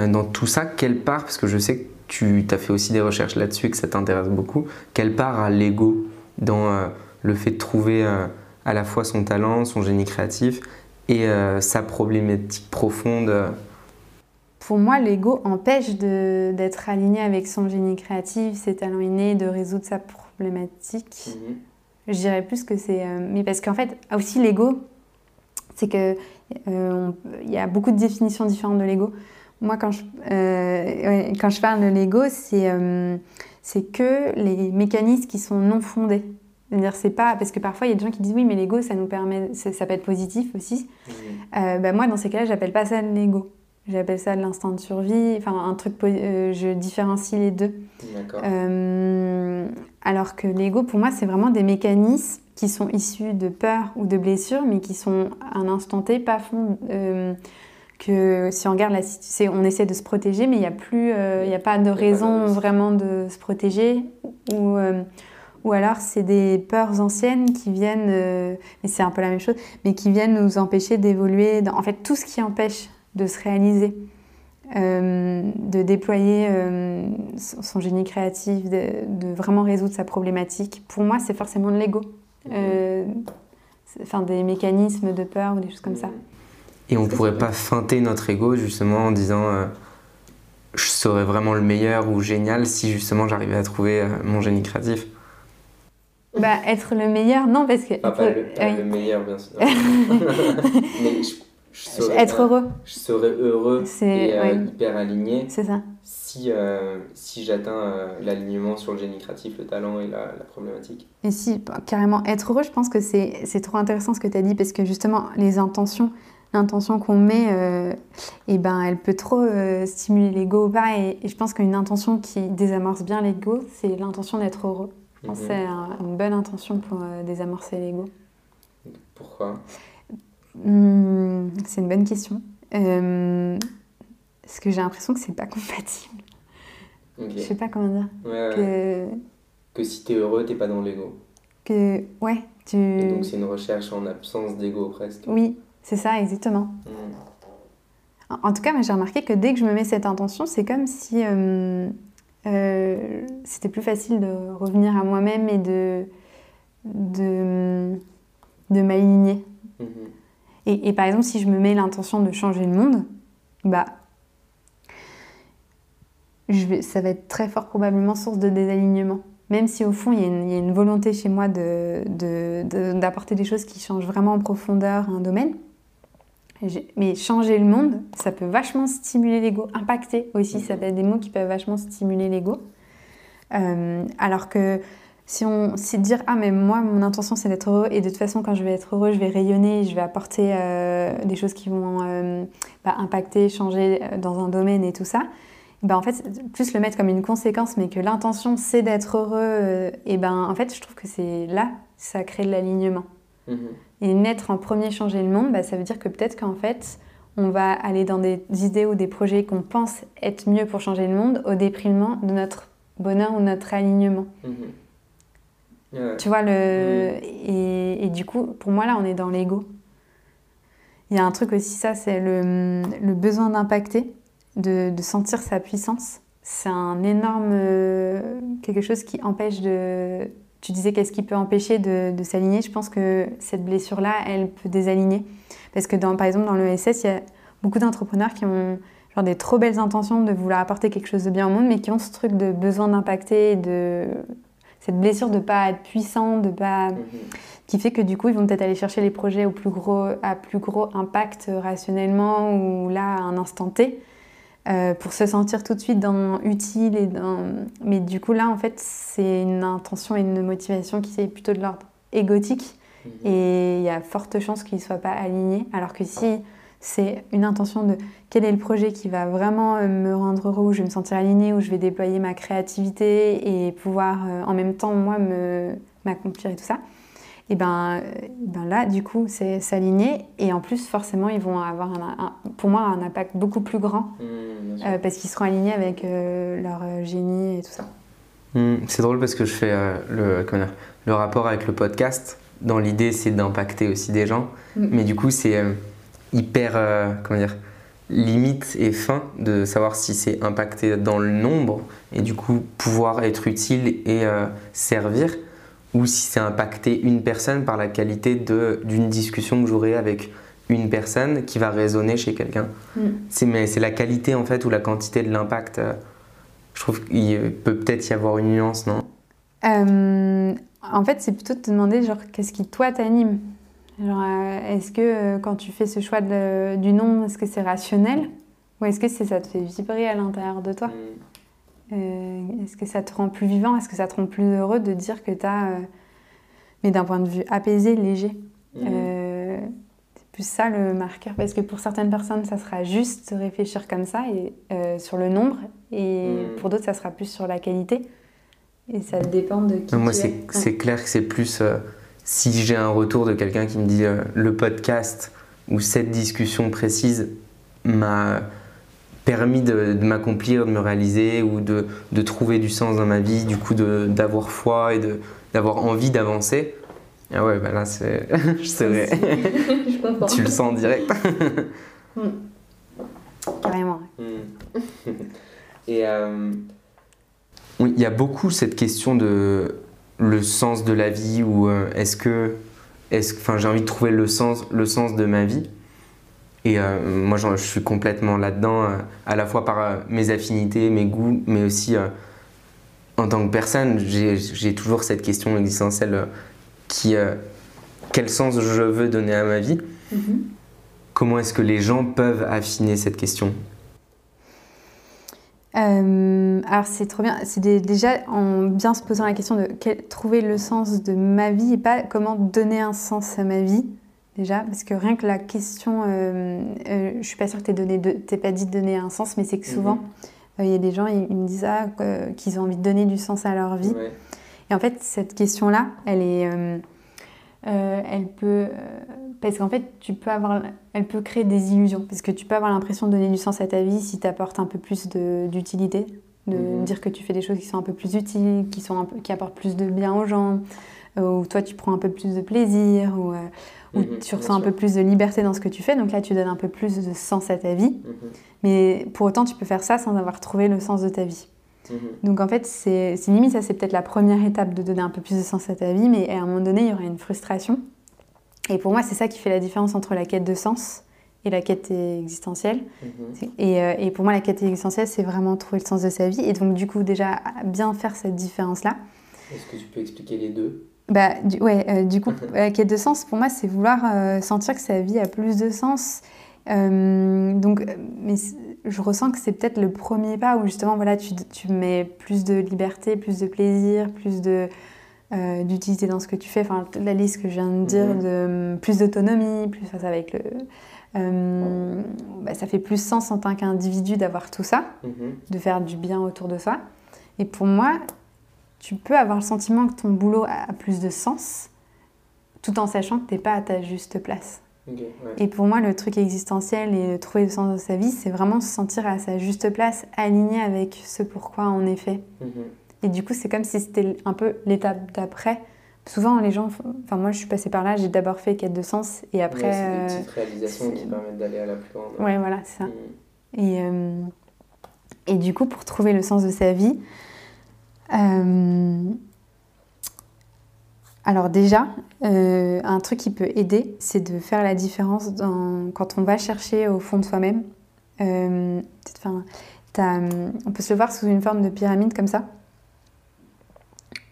euh, dans tout ça, quelle part, parce que je sais que tu as fait aussi des recherches là-dessus et que ça t'intéresse beaucoup, quelle part a l'ego? Dans euh, le fait de trouver euh, à la fois son talent, son génie créatif et sa problématique profonde Pour moi, l'ego empêche d'être aligné avec son génie créatif, ses talents innés, de résoudre sa problématique. Mhm. Je dirais plus que c'est... mais parce qu'en fait, aussi l'ego, c'est que il y a beaucoup de définitions différentes de l'ego. Moi, quand je, euh, quand je parle de l'ego, c'est euh, c'est que les mécanismes qui sont non fondés. C'est-à-dire, c'est pas. Parce que parfois, il y a des gens qui disent oui, mais l'ego, ça nous permet. Ça peut être positif aussi. Mmh. Euh, bah, moi, dans ces cas-là, j'appelle pas ça de l'ego. J'appelle ça de l'instinct de survie. Enfin, un truc. je différencie les deux. alors que l'ego, pour moi, c'est vraiment des mécanismes qui sont issus de peur ou de blessures, mais qui sont à un instant T pas fond que si on regarde la situation, on essaie de se protéger, mais il n'y a plus, euh, il a pas de raison vraiment de se protéger. Ou, euh, ou alors c'est des peurs anciennes qui viennent, euh, mais c'est un peu la même chose, mais qui viennent nous empêcher d'évoluer. En fait, tout ce qui empêche de se réaliser, de déployer son génie créatif, de, de, vraiment résoudre sa problématique, pour moi, c'est forcément de l'ego. Enfin, des mécanismes de peur ou des choses comme ça. Et on ne pourrait pas feinter notre ego justement en disant euh, je serais vraiment le meilleur ou génial si justement j'arrivais à trouver euh, mon génie créatif. Bah, être le meilleur, non, parce que. pas, le, meilleur, bien sûr. Mais je, être heureux. Je serais heureux et euh, hyper aligné. C'est ça. Si, si j'atteins l'alignement sur le génie créatif, le talent et la, la problématique. Et si, bah, carrément, être heureux, je pense que c'est trop intéressant ce que tu as dit, parce que justement, les intentions, l'intention qu'on met, euh, eh ben, elle peut trop euh, stimuler l'ego ou pas. Et, je pense qu'une intention qui désamorce bien l'ego, c'est l'intention d'être heureux. Mhm. C'est une bonne intention pour euh, désamorcer l'ego. Pourquoi? Hmm, C'est une bonne question. parce que j'ai l'impression que c'est pas compatible. Je sais pas comment dire. que... que si t'es heureux, t'es pas dans l'ego. que, ouais, tu... Et donc c'est une recherche en absence d'ego presque. Oui, c'est ça, exactement. Hmm. En, tout cas, j'ai remarqué que dès que je me mets cette intention, c'est comme si euh, euh, c'était plus facile de revenir à moi-même et de, de, de m'aligner. Hmm. Et, et, par exemple, si je me mets l'intention de changer le monde, bah, je vais, ça va être très fort probablement source de désalignement même si au fond il y, a une, volonté chez moi d'apporter des choses qui changent vraiment en profondeur un domaine. Mais changer le monde, ça peut vachement stimuler l'ego. Impacter aussi, ça peut être des mots qui peuvent vachement stimuler l'ego. Euh, alors que si on si dire ah mais moi mon intention c'est d'être heureux et de toute façon quand je vais être heureux je vais rayonner je vais apporter euh, des choses qui vont euh, bah, impacter changer dans un domaine et tout ça ben en fait, plus le mettre comme une conséquence, mais que l'intention c'est d'être heureux, euh, et ben en fait, je trouve que c'est là, ça crée de l'alignement. Mhm. Et naître en premier, changer le monde, ben, ça veut dire que peut-être qu'en fait, on va aller dans des idées ou des projets qu'on pense être mieux pour changer le monde au déprimement de notre bonheur ou notre alignement. Mhm. Tu vois, le... Mhm. Et, et, du coup, pour moi, là, on est dans l'ego. Il y a un truc aussi, ça, c'est le, le besoin d'impacter de, sentir sa puissance. C'est un énorme euh, quelque chose qui empêche de. Tu disais qu'est-ce qui peut empêcher de, s'aligner. Je pense que cette blessure-là, elle peut désaligner. Parce que dans, par exemple, dans l'ESS, il y a beaucoup d'entrepreneurs qui ont genre des trop belles intentions de vouloir apporter quelque chose de bien au monde, mais qui ont ce truc de besoin d'impacter, de cette blessure de pas être puissant, de pas, mhm. qui fait que du coup ils vont peut-être aller chercher les projets au plus gros, à plus gros impact rationnellement ou là à un instant T, euh, pour se sentir tout de suite dans utile et dans... mais du coup là en fait c'est une intention et une motivation qui est plutôt de l'ordre égotique. Mhm. et il y a forte chance qu'il ne soit pas aligné. Alors que si c'est une intention de quel est le projet qui va vraiment euh, me rendre heureux où je vais me sentir aligné où je vais déployer ma créativité et pouvoir euh, en même temps moi m'accomplir et tout ça et ben, ben là, du coup, c'est s'aligner. Et en plus, forcément, ils vont avoir, un, pour moi, un impact beaucoup plus grand mmh, euh, parce qu'ils seront alignés avec euh, leur euh, génie et tout ça. Mmh, c'est drôle parce que je fais le, le rapport avec le podcast. Dans l'idée, c'est d'impacter aussi des gens. Mmh. Mais du coup, c'est hyper, comment dire, limite et fin de savoir si c'est impacté dans le nombre et du coup pouvoir être utile et servir ou si c'est impacter une personne par la qualité d'une discussion que j'aurai avec une personne qui va résonner chez quelqu'un. Mm. C'est la qualité en fait ou la quantité de l'impact. Euh, je trouve qu'il peut peut-être y avoir une nuance, non? Euh, En fait, c'est plutôt de te demander genre qu'est-ce qui toi t'anime? Euh, est-ce que quand tu fais ce choix du nom, est-ce que c'est rationnel? Ou est-ce que ça te fait vibrer à l'intérieur de toi? Mm. Euh, est-ce que ça te rend plus vivant? Est-ce que ça te rend plus heureux de dire que tu as, euh, mais d'un point de vue apaisé, léger? Mhm. euh, C'est plus ça le marqueur, parce que pour certaines personnes, ça sera juste réfléchir comme ça et, sur le nombre, et mhm. pour d'autres, ça sera plus sur la qualité. Et ça dépend de qui. Moi, c'est clair que c'est plus si j'ai un retour de quelqu'un qui me dit le podcast ou cette discussion précise m'a permis de, m'accomplir, de me réaliser ou de, de, trouver du sens dans ma vie, du coup d'avoir foi et d'avoir envie d'avancer. Ah ouais, bah là, c'est. je serais. je comprends. tu le sens direct. Hmm. Carrément. Hmm. Et euh, oui, il y a beaucoup cette question de le sens de la vie ou euh, est-ce que. Est enfin, j'ai envie de trouver le sens, le sens de ma vie. Et euh, moi, je suis complètement là-dedans, euh, à la fois par euh, mes affinités, mes goûts, mais aussi en tant que personne. J'ai toujours cette question existentielle qui, quel sens je veux donner à ma vie? Mm-hmm. Comment est-ce que les gens peuvent affiner cette question? Alors c'est trop bien, c'est déjà en bien se posant la question de trouver le sens de ma vie et pas comment donner un sens à ma vie déjà, parce que rien que la question, euh, euh, je suis pas sûre que tu pas dit de donner un sens, mais c'est que souvent, mhm. euh, il y a des gens, ils, me disent ah, qu'ils ont envie de donner du sens à leur vie. Et en fait, cette question-là, elle est, elle peut, parce qu'en fait, tu peux avoir, elle peut créer des illusions, parce que tu peux avoir l'impression de donner du sens à ta vie si tu apportes un peu plus d'utilité, de, mhm. dire que tu fais des choses qui sont un peu plus utiles, qui, sont qui apportent plus de bien aux gens, où toi tu prends un peu plus de plaisir, où, où mhm, tu ressens un peu plus de liberté dans ce que tu fais. Donc là, tu donnes un peu plus de sens à ta vie. Mhm. Mais pour autant, tu peux faire ça sans avoir trouvé le sens de ta vie. Mhm. Donc en fait, c'est limite, ça c'est peut-être la première étape de donner un peu plus de sens à ta vie, mais à un moment donné, il y aura une frustration. Et pour moi, c'est ça qui fait la différence entre la quête de sens et la quête existentielle. Et, euh, et, pour moi, la quête existentielle, c'est vraiment trouver le sens de sa vie. Et donc, du coup, déjà, bien faire cette différence-là. Est-ce que tu peux expliquer les deux? Bah, du, ouais, euh, du coup, la quête de sens, pour moi, c'est vouloir euh, sentir que sa vie a plus de sens. donc, mais je ressens que c'est peut-être le premier pas où justement, voilà, tu, tu, mets plus de liberté, plus de plaisir, plus de d'utilité dans ce que tu fais. Enfin, la liste que je viens de dire, mhm. de plus d'autonomie, plus face avec le euh, bah, ça fait plus sens en tant qu'individu d'avoir tout ça, mhm. de faire du bien autour de soi. Et pour moi, tu peux avoir le sentiment que ton boulot a plus de sens, tout en sachant que tu n'es pas à ta juste place. Et pour moi, le truc existentiel et trouver le sens de sa vie, c'est vraiment se sentir à sa juste place, aligné avec ce pourquoi on est fait. Mhm. Et du coup, c'est comme si c'était un peu l'étape d'après Souvent, les gens. Enfin, moi, je suis passée par là, j'ai d'abord fait quête de sens et après. c'est des petites euh, réalisations qui permettent d'aller à la plus grande. Ouais, voilà, c'est ça. Mm. Et, euh, et du coup, pour trouver le sens de sa vie, alors déjà, un truc qui peut aider, c'est de faire la différence dans, quand on va chercher au fond de soi-même. Enfin, on peut se le voir sous une forme de pyramide comme ça.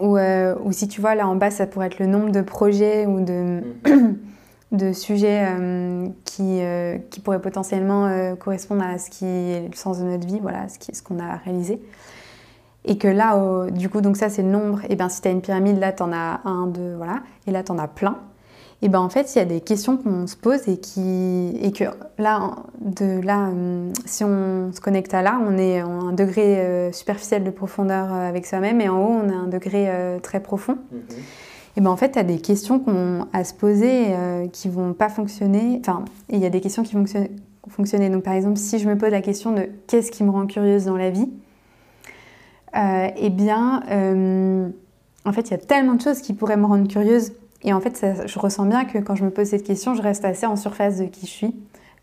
Euh, ou, si tu vois là en bas, ça pourrait être le nombre de projets ou de, de sujets euh, qui, euh, qui pourraient potentiellement correspondre à ce qui est le sens de notre vie, voilà, ce qu'on ce qu'on a réalisé. Et que là, du coup, donc ça c'est le nombre, et bien si tu as une pyramide, là tu en as un, deux, voilà, et là tu en as plein et ben en fait, il y a des questions qu'on se pose et, qui, et que là, de là, euh, si on se connecte à là, on est à un degré euh, superficiel de profondeur euh, avec soi-même et en haut, on a un degré très profond. Mhm. Et ben en fait, tu as des questions qu'on à se poser qui vont pas fonctionner. Enfin, il y a des questions qui vont fonctionner. Donc par exemple, si je me pose la question de qu'est-ce qui me rend curieuse dans la vie, eh bien, en fait, il y a tellement de choses qui pourraient me rendre curieuse et en fait, je ressens bien que quand je me pose cette question, je reste assez en surface de qui je suis.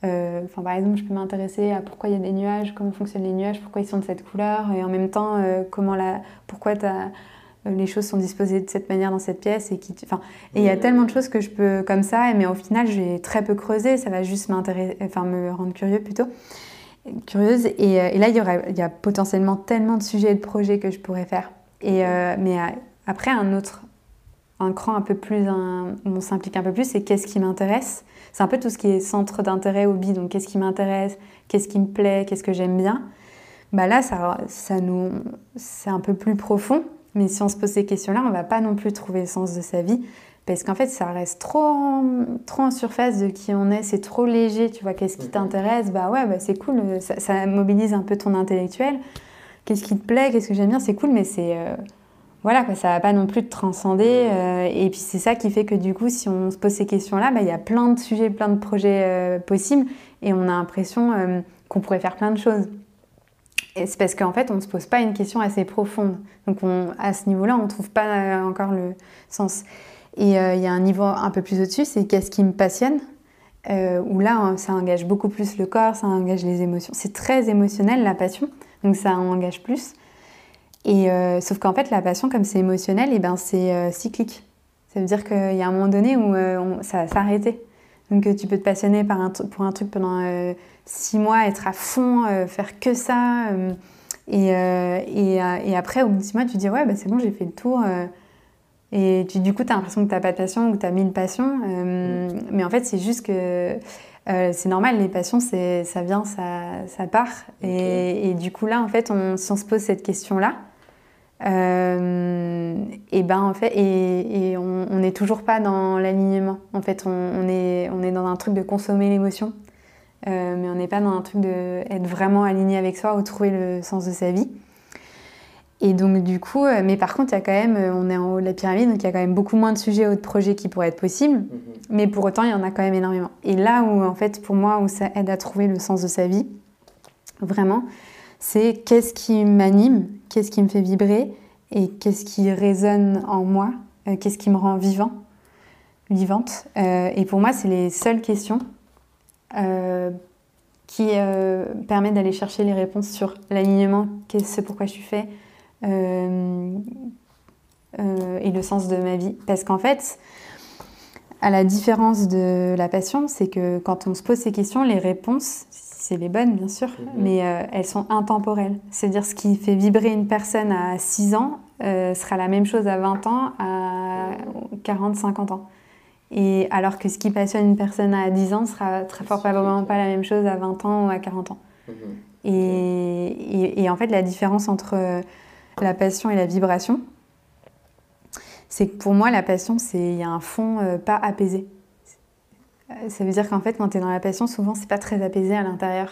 Euh, enfin, par exemple, je peux m'intéresser à pourquoi il y a des nuages, comment fonctionnent les nuages, pourquoi ils sont de cette couleur, et en même temps, euh, comment la, pourquoi as, euh, les choses sont disposées de cette manière dans cette pièce. Et enfin, et il y a tellement de choses que je peux comme ça, mais au final, j'ai très peu creusé, ça va juste m'intéresser, enfin, me rendre curieux plutôt, curieuse. Et, et là, il y, aura, il y a potentiellement tellement de sujets et de projets que je pourrais faire. Et, mais après, un autre un cran un peu plus, un, on s'implique un peu plus, c'est qu'est-ce qui m'intéresse. C'est un peu tout ce qui est centre d'intérêt, hobby, donc qu'est-ce qui m'intéresse, qu'est-ce qui me plaît, qu'est-ce que j'aime bien? Bah là, ça, ça nous, c'est un peu plus profond, mais si on se pose ces questions-là, on va pas non plus trouver le sens de sa vie, parce qu'en fait, ça reste trop en, trop en surface de qui on est, c'est trop léger, tu vois, qu'est-ce qui t'intéresse, bah ouais, bah c'est cool, ça, mobilise un peu ton intellectuel. Qu'est-ce qui te plaît, qu'est-ce que j'aime bien, c'est cool, mais c'est... Euh, voilà, quoi, ça va pas non plus te transcender. Euh, et puis c'est ça qui fait que du coup, si on se pose ces questions-là, bah, il y a plein de sujets, plein de projets euh, possibles, et on a l'impression euh, qu'on pourrait faire plein de choses. Et c'est parce qu'en fait, on ne se pose pas une question assez profonde. Donc à ce niveau-là, on ne trouve pas encore le sens. Et il y a un niveau un peu plus au-dessus, c'est qu'est-ce qui me passionne Où là, hein, ça engage beaucoup plus le corps, ça engage les émotions. C'est très émotionnel, la passion, donc ça engage plus. Et euh, sauf qu'en fait, la passion, comme c'est émotionnel, et eh ben, c'est euh, cyclique. Ça veut dire qu'il y a un moment donné où euh, ça va s'arrêter. Donc tu peux te passionner pour un truc pendant six mois, être à fond, faire que ça. Et, après, au bout de six mois, tu dis ouais, bah, c'est bon, j'ai fait le tour. Et tu, du coup, tu as l'impression que tu n'as pas de passion ou que tu as mille passions. Mm. Mais en fait, c'est juste que c'est normal, les passions, ça vient, ça, ça part. Et, et, du coup, là, en fait, on, si on se pose cette question-là, euh, et ben en fait, et, on n'est toujours pas dans l'alignement. En fait, on, est, on est dans un truc de consommer l'émotion, euh, mais on n'est pas dans un truc d'être vraiment aligné avec soi ou trouver le sens de sa vie. Et donc du coup, euh, mais par contre, il y a quand même, on est en haut de la pyramide, donc il y a quand même beaucoup moins de sujets ou de projets qui pourraient être possibles, mhm. mais pour autant, il y en a quand même énormément. Et là où, en fait, pour moi, où ça aide à trouver le sens de sa vie, vraiment, c'est qu'est-ce qui m'anime, qu'est-ce qui me fait vibrer et qu'est-ce qui résonne en moi Qu'est-ce qui me rend vivant Vivante Et pour moi, c'est les seules questions qui permettent d'aller chercher les réponses sur l'alignement, qu'est-ce pourquoi je suis fait, et le sens de ma vie. Parce qu'en fait, à la différence de la passion, c'est que quand on se pose ces questions, les réponses, c'est les bonnes bien sûr, mhm. mais euh, elles sont intemporelles. C'est-à-dire ce qui fait vibrer une personne à 6 ans euh, sera la même chose à 20 ans, à 40, 50 ans. Et alors que ce qui passionne une personne à 10 ans sera très fort probablement pas la même chose à 20 ans ou à 40 ans. Mhm. Et, et, en fait, la différence entre euh, la passion et la vibration, c'est que pour moi, la passion, c'est il y a un fond euh, pas apaisé. Ça veut dire qu'en fait, quand tu es dans la passion, souvent, c'est pas très apaisé à l'intérieur.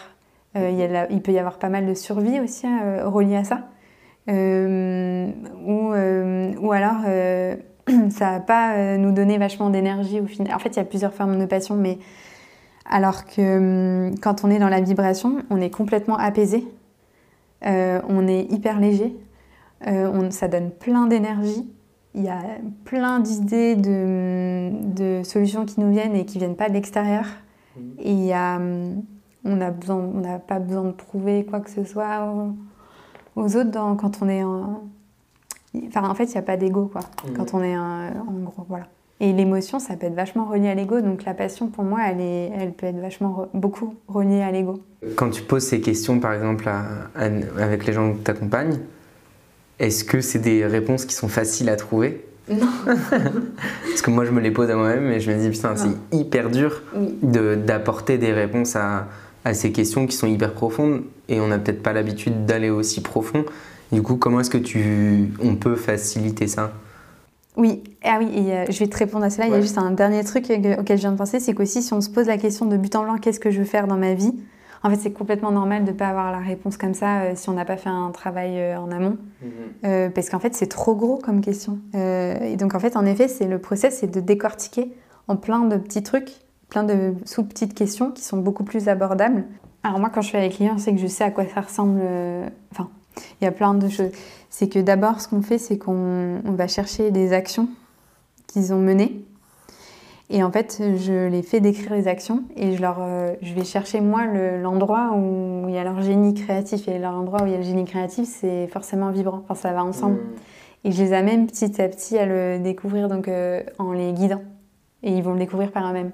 Euh, il, peut y avoir pas mal de survie aussi euh, reliée à ça. ou, ou alors, ça va pas nous donner vachement d'énergie au final. En fait, il y a plusieurs formes de passion, mais alors que quand on est dans la vibration, on est complètement apaisé. on est hyper léger. On, ça donne plein d'énergie il y a plein d'idées de, solutions qui nous viennent et qui viennent pas de l'extérieur. Et il y a, on n'a pas besoin de prouver quoi que ce soit aux, autres quand on est en... Enfin, en fait, il n'y a pas d'ego, quoi, quand on est en, gros, voilà. Et l'émotion, ça peut être vachement relié à l'ego. Donc la passion, pour moi, elle, est, elle peut être vachement, beaucoup reliée à l'ego. Quand tu poses ces questions, par exemple, avec les gens que tu accompagnes, est-ce que c'est des réponses qui sont faciles à trouver Non. Parce que moi, je me les pose à moi-même et je me dis, putain, c'est hyper dur d'apporter des réponses à, ces questions qui sont hyper profondes et on n'a peut-être pas l'habitude d'aller aussi profond. Du coup, comment est-ce que tu, on peut faciliter ça? Oui, ah oui euh, je vais te répondre à cela. Il y a juste un dernier truc auquel je viens de penser, c'est qu'aussi si on se pose la question de but en blanc, qu'est-ce que je veux faire dans ma vie? En fait, c'est complètement normal de ne pas avoir la réponse comme ça euh, si on n'a pas fait un travail euh, en amont. Mhm. Euh, parce qu'en fait, c'est trop gros comme question. et donc, en fait, en effet, c'est le process, c'est de décortiquer en plein de petits trucs, plein de sous-petites questions qui sont beaucoup plus abordables. Alors moi, quand je suis avec les clients, c'est que je sais à quoi ça ressemble. Enfin, il y a plein de choses. C'est que d'abord, ce qu'on fait, c'est qu'on va chercher des actions qu'ils ont menées et en fait, je les fais décrire les actions et je, leur, euh, je vais chercher moi l'endroit où il y a leur génie créatif. Et l'endroit où il y a le génie créatif, c'est forcément vibrant. Enfin, ça va ensemble. Mmh. Et je les amène petit à petit à le découvrir donc, euh, en les guidant. Et ils vont le découvrir par eux-mêmes.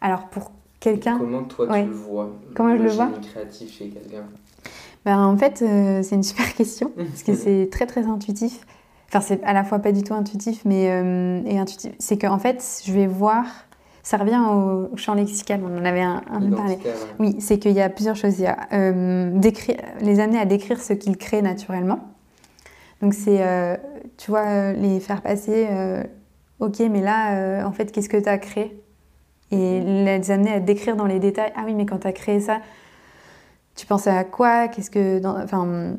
Alors pour quelqu'un. Comment toi tu le vois Comment je le vois génie créatif chez quelqu'un? Ben, En fait, euh, c'est une super question parce que c'est très très intuitif. Enfin, c'est à la fois pas du tout intuitif, mais euh, et intuitif. C'est qu'en fait, je vais voir. Ça revient au, champ lexical, on en avait un, un parlé. Oui, c'est qu'il y a plusieurs choses. Il y a euh, les amener à décrire ce qu'ils créent naturellement. Donc, c'est, euh, tu vois, les faire passer, ok, mais là, en fait, qu'est-ce que tu as créé? Et mhm. les amener à décrire dans les détails, ah oui, mais quand tu as créé ça, tu pensais à quoi? Qu'est-ce que. Enfin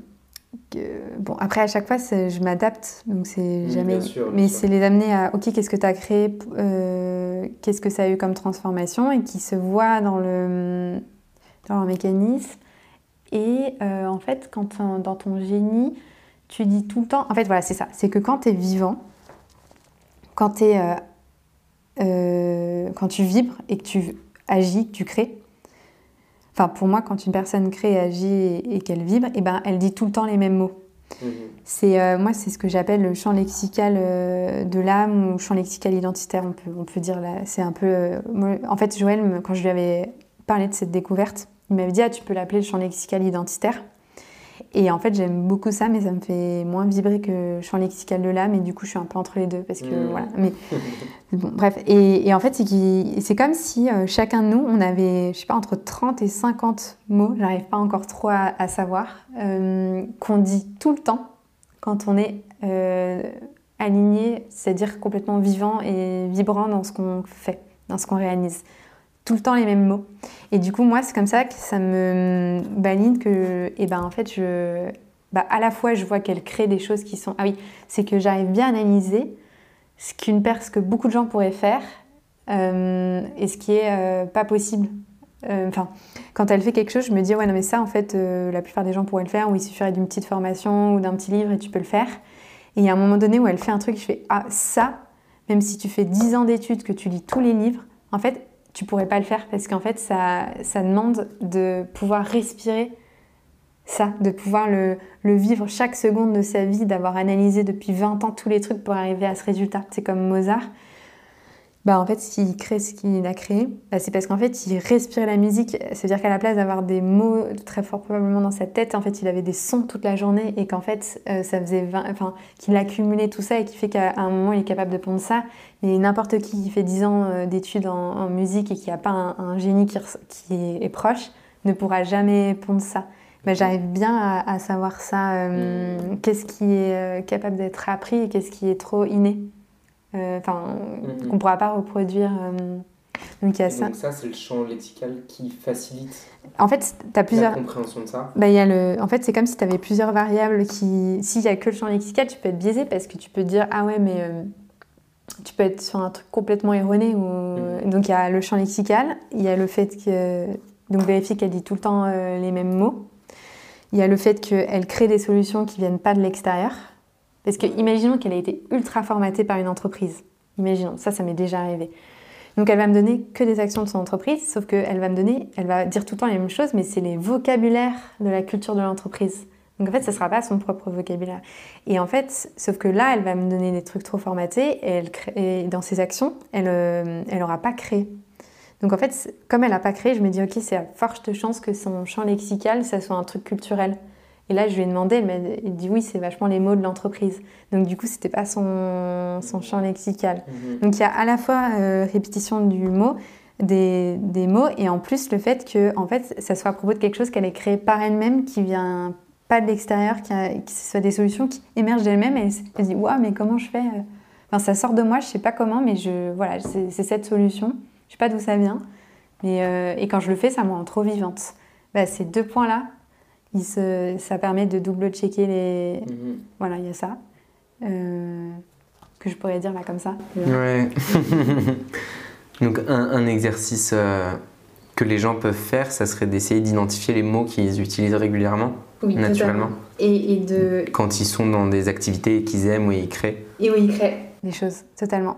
bon, après, à chaque fois, je m'adapte, donc c'est jamais. mais c'est les amener à, ok, qu'est-ce que tu as créé, euh, qu'est-ce que ça a eu comme transformation, et qui se voit dans le, dans le mécanisme. Et euh, en fait, quand dans ton génie, tu dis tout le temps. En fait, voilà, c'est ça. C'est que quand tu es vivant, quand, es, euh, quand tu vibres et que tu agis, que tu crées, Enfin, pour moi, quand une personne crée, agit et, qu'elle vibre, eh ben, elle dit tout le temps les mêmes mots. Mhm. C'est euh, moi, c'est ce que j'appelle le champ lexical euh, de l'âme ou champ lexical identitaire. On peut, on peut dire là, c'est un peu. Euh, en fait, Joël, quand je lui avais parlé de cette découverte, il m'avait dit ah, tu peux l'appeler le champ lexical identitaire. Et en fait, j'aime beaucoup ça, mais ça me fait moins vibrer que champ lexical de l'âme, et du coup, je suis un peu entre les deux, parce que mmh. voilà. Mais bon, bref. Et, en fait, c'est comme si euh, chacun de nous, on avait, je sais pas, entre 30 et 50 mots, j'arrive pas encore trop à, savoir, euh, qu'on dit tout le temps quand on est euh, aligné, c'est-à-dire complètement vivant et vibrant dans ce qu'on fait, dans ce qu'on réalise tout le temps les mêmes mots. Et du coup, moi, c'est comme ça que ça me valide que, et eh ben, en fait, je, bah, à la fois, je vois qu'elle crée des choses qui sont. Ah oui, c'est que j'arrive bien à analyser ce, qu'une ce que beaucoup de gens pourraient faire euh, et ce qui est euh, pas possible. Euh, enfin, quand elle fait quelque chose, je me dis, ouais, non, mais ça, en fait, la plupart des gens pourraient le faire, ou il suffirait d'une petite formation ou d'un petit livre et tu peux le faire. Et il y a un moment donné où elle fait un truc, je fais, ah, ça, même si tu fais 10 ans d'études, que tu lis tous les livres, en fait, tu pourrais pas le faire parce qu'en fait, ça, ça demande de pouvoir respirer ça, de pouvoir le, le, vivre chaque seconde de sa vie, d'avoir analysé depuis 20 ans tous les trucs pour arriver à ce résultat. C'est comme Mozart bah en fait, s'il crée ce qu'il a créé, bah c'est parce qu'en fait, il respire la musique. C'est-à-dire qu'à la place d'avoir des mots très fort probablement dans sa tête, en fait, il avait des sons toute la journée et qu'en fait, euh, ça faisait 20, enfin, qu'il accumulait tout ça et qui fait qu'à un moment, il est capable de pondre ça. Mais n'importe qui qui fait 10 ans euh, d'études en, musique et qui n'a pas un, génie qui, qui est, proche ne pourra jamais pondre ça. Bah, J'arrive bien à, savoir ça. Euh, mmh. Qu'est-ce qui est capable d'être appris et qu'est-ce qui est trop inné. Euh, mhm. qu'on ne pourra pas reproduire. Euh, donc, il y a ça. Donc, ça, c'est le champ lexical qui facilite en fait, tu as plusieurs. La compréhension de ça bah, y a le... En fait, c'est comme si tu avais plusieurs variables qui. S'il n'y a que le champ lexical, tu peux être biaisé parce que tu peux te dire Ah ouais, mais. Euh, tu peux être sur un truc complètement erroné. Ou... Mhm. Donc, il y a le champ lexical, il y a le fait que. Donc, vérifier qu'elle dit tout le temps les mêmes mots. Il y a le fait qu'elle crée des solutions qui viennent pas de l'extérieur. Parce que imaginons qu'elle a été ultra formatée par une entreprise. Imaginons, ça, ça m'est déjà arrivé. Donc elle va me donner que des actions de son entreprise, sauf qu'elle va me donner, elle va dire tout le temps les mêmes choses, mais c'est les vocabulaires de la culture de l'entreprise. Donc en fait, ce ne sera pas son propre vocabulaire. Et en fait, sauf que là, elle va me donner des trucs trop formatés, et, elle et dans ses actions, elle n'aura euh, pas créé. Donc en fait, comme elle n'a pas créé, je me dis, ok, c'est à forte chance que son champ lexical, ça soit un truc culturel. Et là, je lui ai demandé, elle il dit oui, c'est vachement les mots de l'entreprise. Donc du coup, c'était pas son, son, champ lexical. Mhm. Donc il y a à la fois euh, répétition du mot, des, des, mots, et en plus le fait que en fait, ça soit à propos de quelque chose qu'elle ait créé par elle-même, qui vient pas de l'extérieur, qui, que ce soit des solutions qui émergent d'elle-même. Elle, se dit waouh, mais comment je fais euh? Enfin, ça sort de moi, je sais pas comment, mais je voilà, c'est cette solution. Je sais pas d'où ça vient. Mais, euh, et quand je le fais, ça me rend trop vivante. Bah, ces deux points-là, ça permet de double-checker les. Mhm. Voilà, il y a ça. Euh, que je pourrais dire là comme ça. Ouais. Donc, un, exercice euh, que les gens peuvent faire, ça serait d'essayer d'identifier les mots qu'ils utilisent régulièrement, naturellement. Et, de... Quand ils sont dans des activités qu'ils aiment ou ils créent. Et où ils créent des choses, totalement.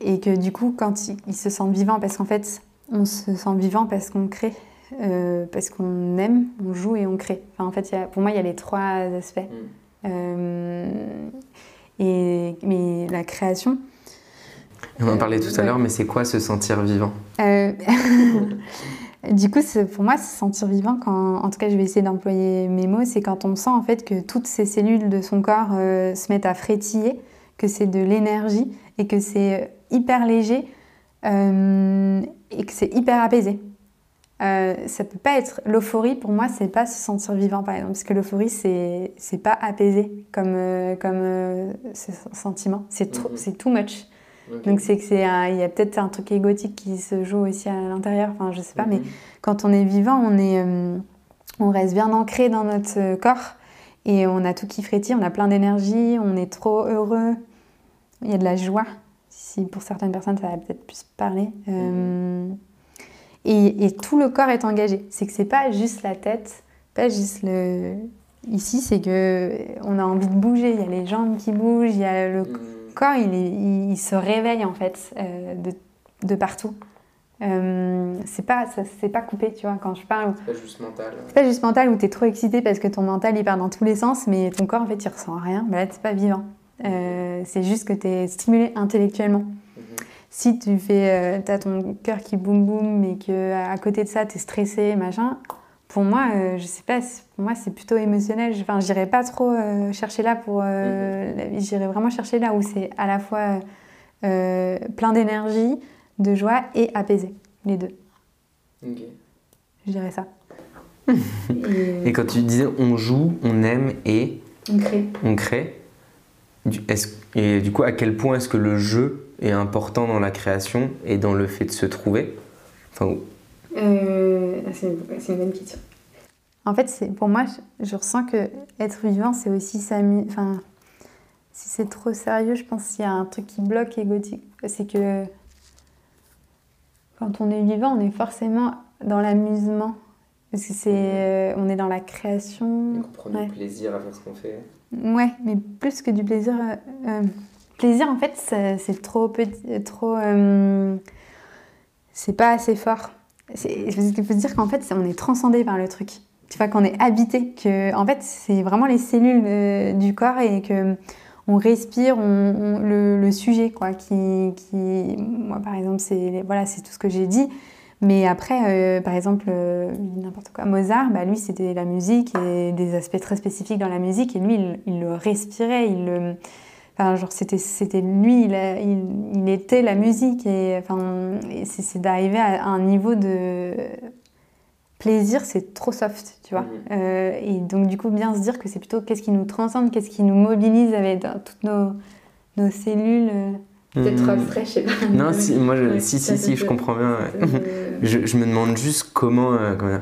Et que du coup, quand ils se sentent vivants, parce qu'en fait, on se sent vivant parce qu'on crée. Euh, parce qu'on aime, on joue et on crée. Enfin, en fait, pour moi, il y a les trois aspects. Mm. Euh, et, mais la création. On en parlait tout à l'heure, mais c'est quoi se sentir vivant? Euh, Du coup, pour moi, se sentir vivant, quand, en tout cas, je vais essayer d'employer mes mots, c'est quand on sent en fait que toutes ces cellules de son corps se mettent à frétiller, que c'est de l'énergie et que c'est hyper léger et que c'est hyper apaisé. Euh, ça peut pas être l'euphorie pour moi c'est pas se sentir vivant par exemple parce que l'euphorie c'est c'est pas apaisé comme euh, comme euh, ce sentiment c'est trop mhm. c'est too much donc c'est que c'est il y a peut-être un truc égotique qui se joue aussi à l'intérieur enfin je sais pas mais mhm. quand on est vivant on est on reste bien ancré dans notre corps et on a tout qui frétille on a plein d'énergie on est trop heureux il y a de la joie si pour certaines personnes ça va peut-être plus parler mhm. Et, tout le corps est engagé. C'est que c'est pas juste la tête, pas juste le. Ici, c'est que on a envie de bouger. Il y a les jambes qui bougent, il y a le mm. corps, il, il, se réveille en fait euh, de, de, partout. Euh, c'est pas c'est pas coupé tu vois quand je parle c'est pas juste mental c'est pas juste mental où tu es trop excité parce que ton mental il part dans tous les sens mais ton corps en fait il ressent rien bah là c'est pas vivant euh, c'est juste que tu es stimulé intellectuellement si tu fais, euh, as ton cœur qui boum boum, mais que à côté de ça, tu es stressé, machin, pour moi, euh, je sais pas, pour moi, c'est plutôt émotionnel. Enfin, j'irai pas trop euh, chercher là pour. Mhm. J'irai vraiment chercher là où c'est à la fois plein d'énergie, de joie et apaisé, les deux. Ok. Je dirais ça. et... quand tu disais on joue, on aime et. On crée. On crée. Et du coup, à quel point est-ce que le jeu est important dans la création et dans le fait de se trouver enfin, euh, C'est une, bonne question. En fait, pour moi, je, ressens que être vivant, c'est aussi s'amuser. Enfin, si c'est trop sérieux, je pense qu'il y a un truc qui bloque égotique. C'est que quand on est vivant, on est forcément dans l'amusement. Parce que c'est, euh, on est dans la création. on prend du plaisir à faire ce qu'on fait. Ouais, mais plus que du plaisir. Euh, plaisir, en fait, c'est trop petit, trop. Euh, c'est pas assez fort. Il faut se dire qu'en fait, on est transcendé par le truc. Tu vois, qu'on est habité, que en fait, c'est vraiment les cellules euh, du corps et que on respire on, le, sujet, quoi. Qui, qui, moi, par exemple, c'est voilà, c'est tout ce que j'ai dit. Mais après, euh, par exemple, n'importe quoi, Mozart, bah, lui, c'était la musique et des aspects très spécifiques dans la musique. Et lui, il, le respirait, il le genre, c'était, c'était lui, il, il, était la musique. Et, enfin, c'est, d'arriver à, un niveau de plaisir, c'est trop soft, tu vois. Mhm. Euh, et donc, du coup, bien se dire que c'est plutôt qu'est-ce qui nous transcende, qu'est-ce qui nous mobilise avec toutes nos, nos cellules. Euh. Peut-être abstrait, je sais pas. Non, si, moi, je, si, si, si, je comprends bien. je, je, me demande juste comment, euh, comment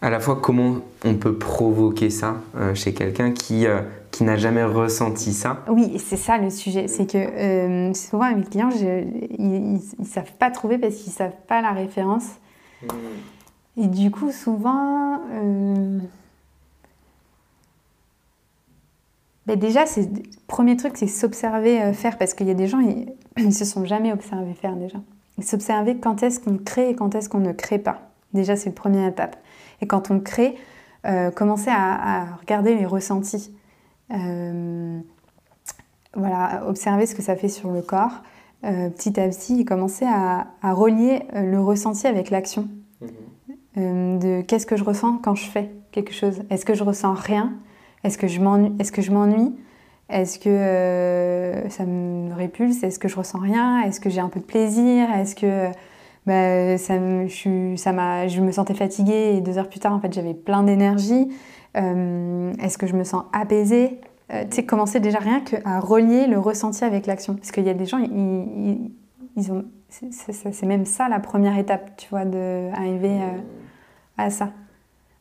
à la fois comment on peut provoquer ça euh, chez quelqu'un qui, euh, qui n'a jamais ressenti ça. Oui, c'est ça le sujet. C'est que euh, souvent mes clients, ils ne savent pas trouver parce qu'ils ne savent pas la référence. Hmm. Et du coup, souvent... Ben déjà, le premier truc, c'est s'observer faire parce qu'il y a des gens, ils ne se sont jamais observés faire déjà. S'observer quand est-ce qu'on crée et quand est-ce qu'on ne crée pas. Déjà, c'est la première étape. Et quand on crée, euh, commencer à, regarder les ressentis. Euh, voilà, observer ce que ça fait sur le corps. Euh, petit à petit, commencer à, relier le ressenti avec l'action. Mhm. de qu'est-ce que je ressens quand je fais quelque chose? Est-ce que je ressens rien? Est-ce que je m'ennuie Est-ce que je m'ennuie? Est-ce que ça me répulse? Est-ce que je ressens rien? Est-ce que j'ai un peu de plaisir? Est-ce que bah, ça me, je, ça je me sentais fatiguée et deux heures plus tard, en fait, j'avais plein d'énergie. Euh, est-ce que je me sens apaisée? Euh, Tu sais, commencer déjà rien qu'à relier le ressenti avec l'action. Parce qu'il y a des gens, ils, ils, ont, c'est même ça la première étape, tu vois, d'arriver euh, à ça.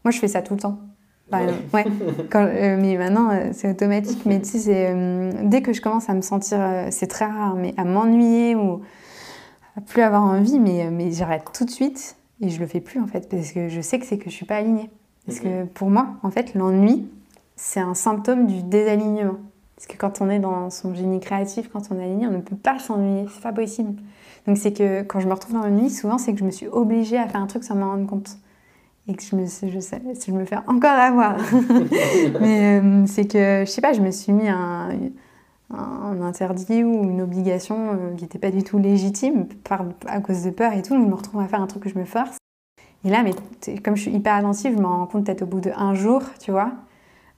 Moi, je fais ça tout le temps. ouais. Quand, mais maintenant, c'est automatique. Mais tu sais, dès que je commence à me sentir, c'est très rare, mais à m'ennuyer ou plus avoir envie, mais, mais j'arrête tout de suite et je le fais plus en fait parce que je sais que c'est que je suis pas alignée. Parce que mhm. pour moi, en fait, l'ennui, c'est un symptôme du désalignement. Parce que quand on est dans son génie créatif, quand on est aligné, on ne peut pas s'ennuyer, c'est pas possible. Donc c'est que quand je me retrouve dans l'ennui, souvent c'est que je me suis obligée à faire un truc sans m'en rendre compte. Et que je me, je sais, je me fais encore avoir. Mais euh, c'est que, je sais pas, je me suis mis un, un interdit ou une obligation euh, qui n'était pas du tout légitime par, à cause de peur et tout. Donc je me retrouve à faire un truc que je me force. Et là, mais comme je suis hyper attentive, je m'en rends compte peut-être au bout d'un jour, tu vois.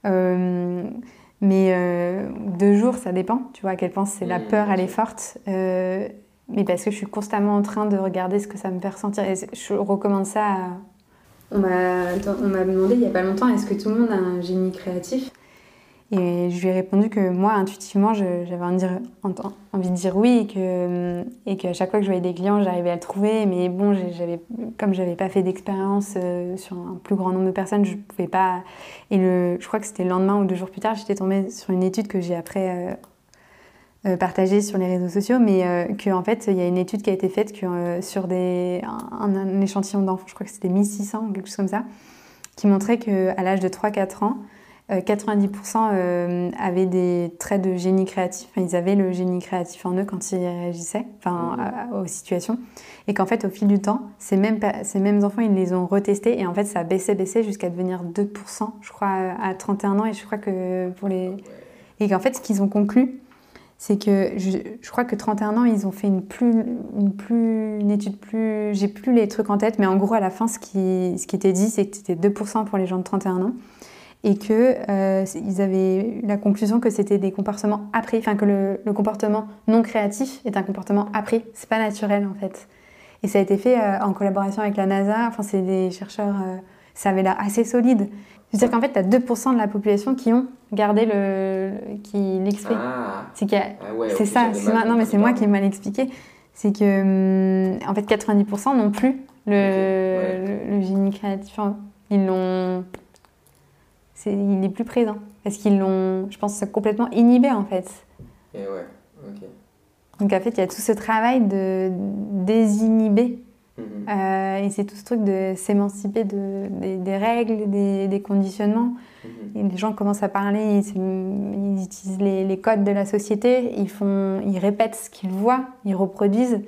Euh, mais euh, deux jours, ça dépend, tu vois, à quel point c'est la peur, elle est forte. mais parce que je suis constamment en train de regarder ce que ça me fait ressentir. Et je recommande ça à... On m'a demandé il n'y a pas longtemps, est-ce que tout le monde a un génie créatif? Et je lui ai répondu que moi, intuitivement, j'avais envie de dire oui et que et qu'à chaque fois que je voyais des clients, j'arrivais à le trouver. Mais bon, j'avais, comme j'avais pas fait d'expérience euh, sur un plus grand nombre de personnes, je pouvais pas. Et le, je crois que c'était le lendemain ou deux jours plus tard, j'étais tombée sur une étude que j'ai après euh, euh, partagée sur les réseaux sociaux, mais qu'en en fait, il y a une étude qui a été faite sur des, un, un échantillon d'enfants, je crois que c'était 1600 ou quelque chose comme ça, qui montrait qu'à l'âge de 3-4 ans, 90% euh, euh, avaient des traits de génie créatif. ils avaient le génie créatif en eux quand ils réagissaient enfin, mmh. aux situations. Et qu'en fait, au fil du temps, ces mêmes, ces mêmes enfants, ils les ont retestés. Et en fait, ça a baissé, baissé jusqu'à devenir 2%, je crois, à 31 ans. Et je crois que pour les. Et qu'en fait, ce qu'ils ont conclu, c'est que je, je, crois que 31 ans, ils ont fait une, plus, une, plus, une étude plus. J'ai plus les trucs en tête, mais en gros, à la fin, ce qui, ce qui était dit, c'est que c'était 2% pour les gens de 31 ans et que euh, ils avaient la conclusion que c'était des comportements appris, enfin que le, comportement non créatif est un comportement appris, c'est pas naturel en fait. Et ça a été fait euh, en collaboration avec la NASA, enfin c'est des chercheurs, euh, ça avait l'air assez solide. C'est-à-dire qu'en fait, tu as 2% de la population qui ont gardé le, qui l'explique. Ah. c'est ah ça, non mais c'est moi qui ai mal expliqué. C'est que hum, en fait 90% n'ont plus le, le, génie créatif. Ils l'ont il est plus présent. Parce qu'ils l'ont, je pense, complètement inhibé en fait. Et ouais, ok. Donc en fait, il y a tout ce travail de désinhiber Mhm. et c'est tout ce truc de s'émanciper de, des, règles, des, conditionnements. Mhm. Et les gens commencent à parler, ils, utilisent les, codes de la société, ils, font, ils répètent ce qu'ils voient, ils reproduisent.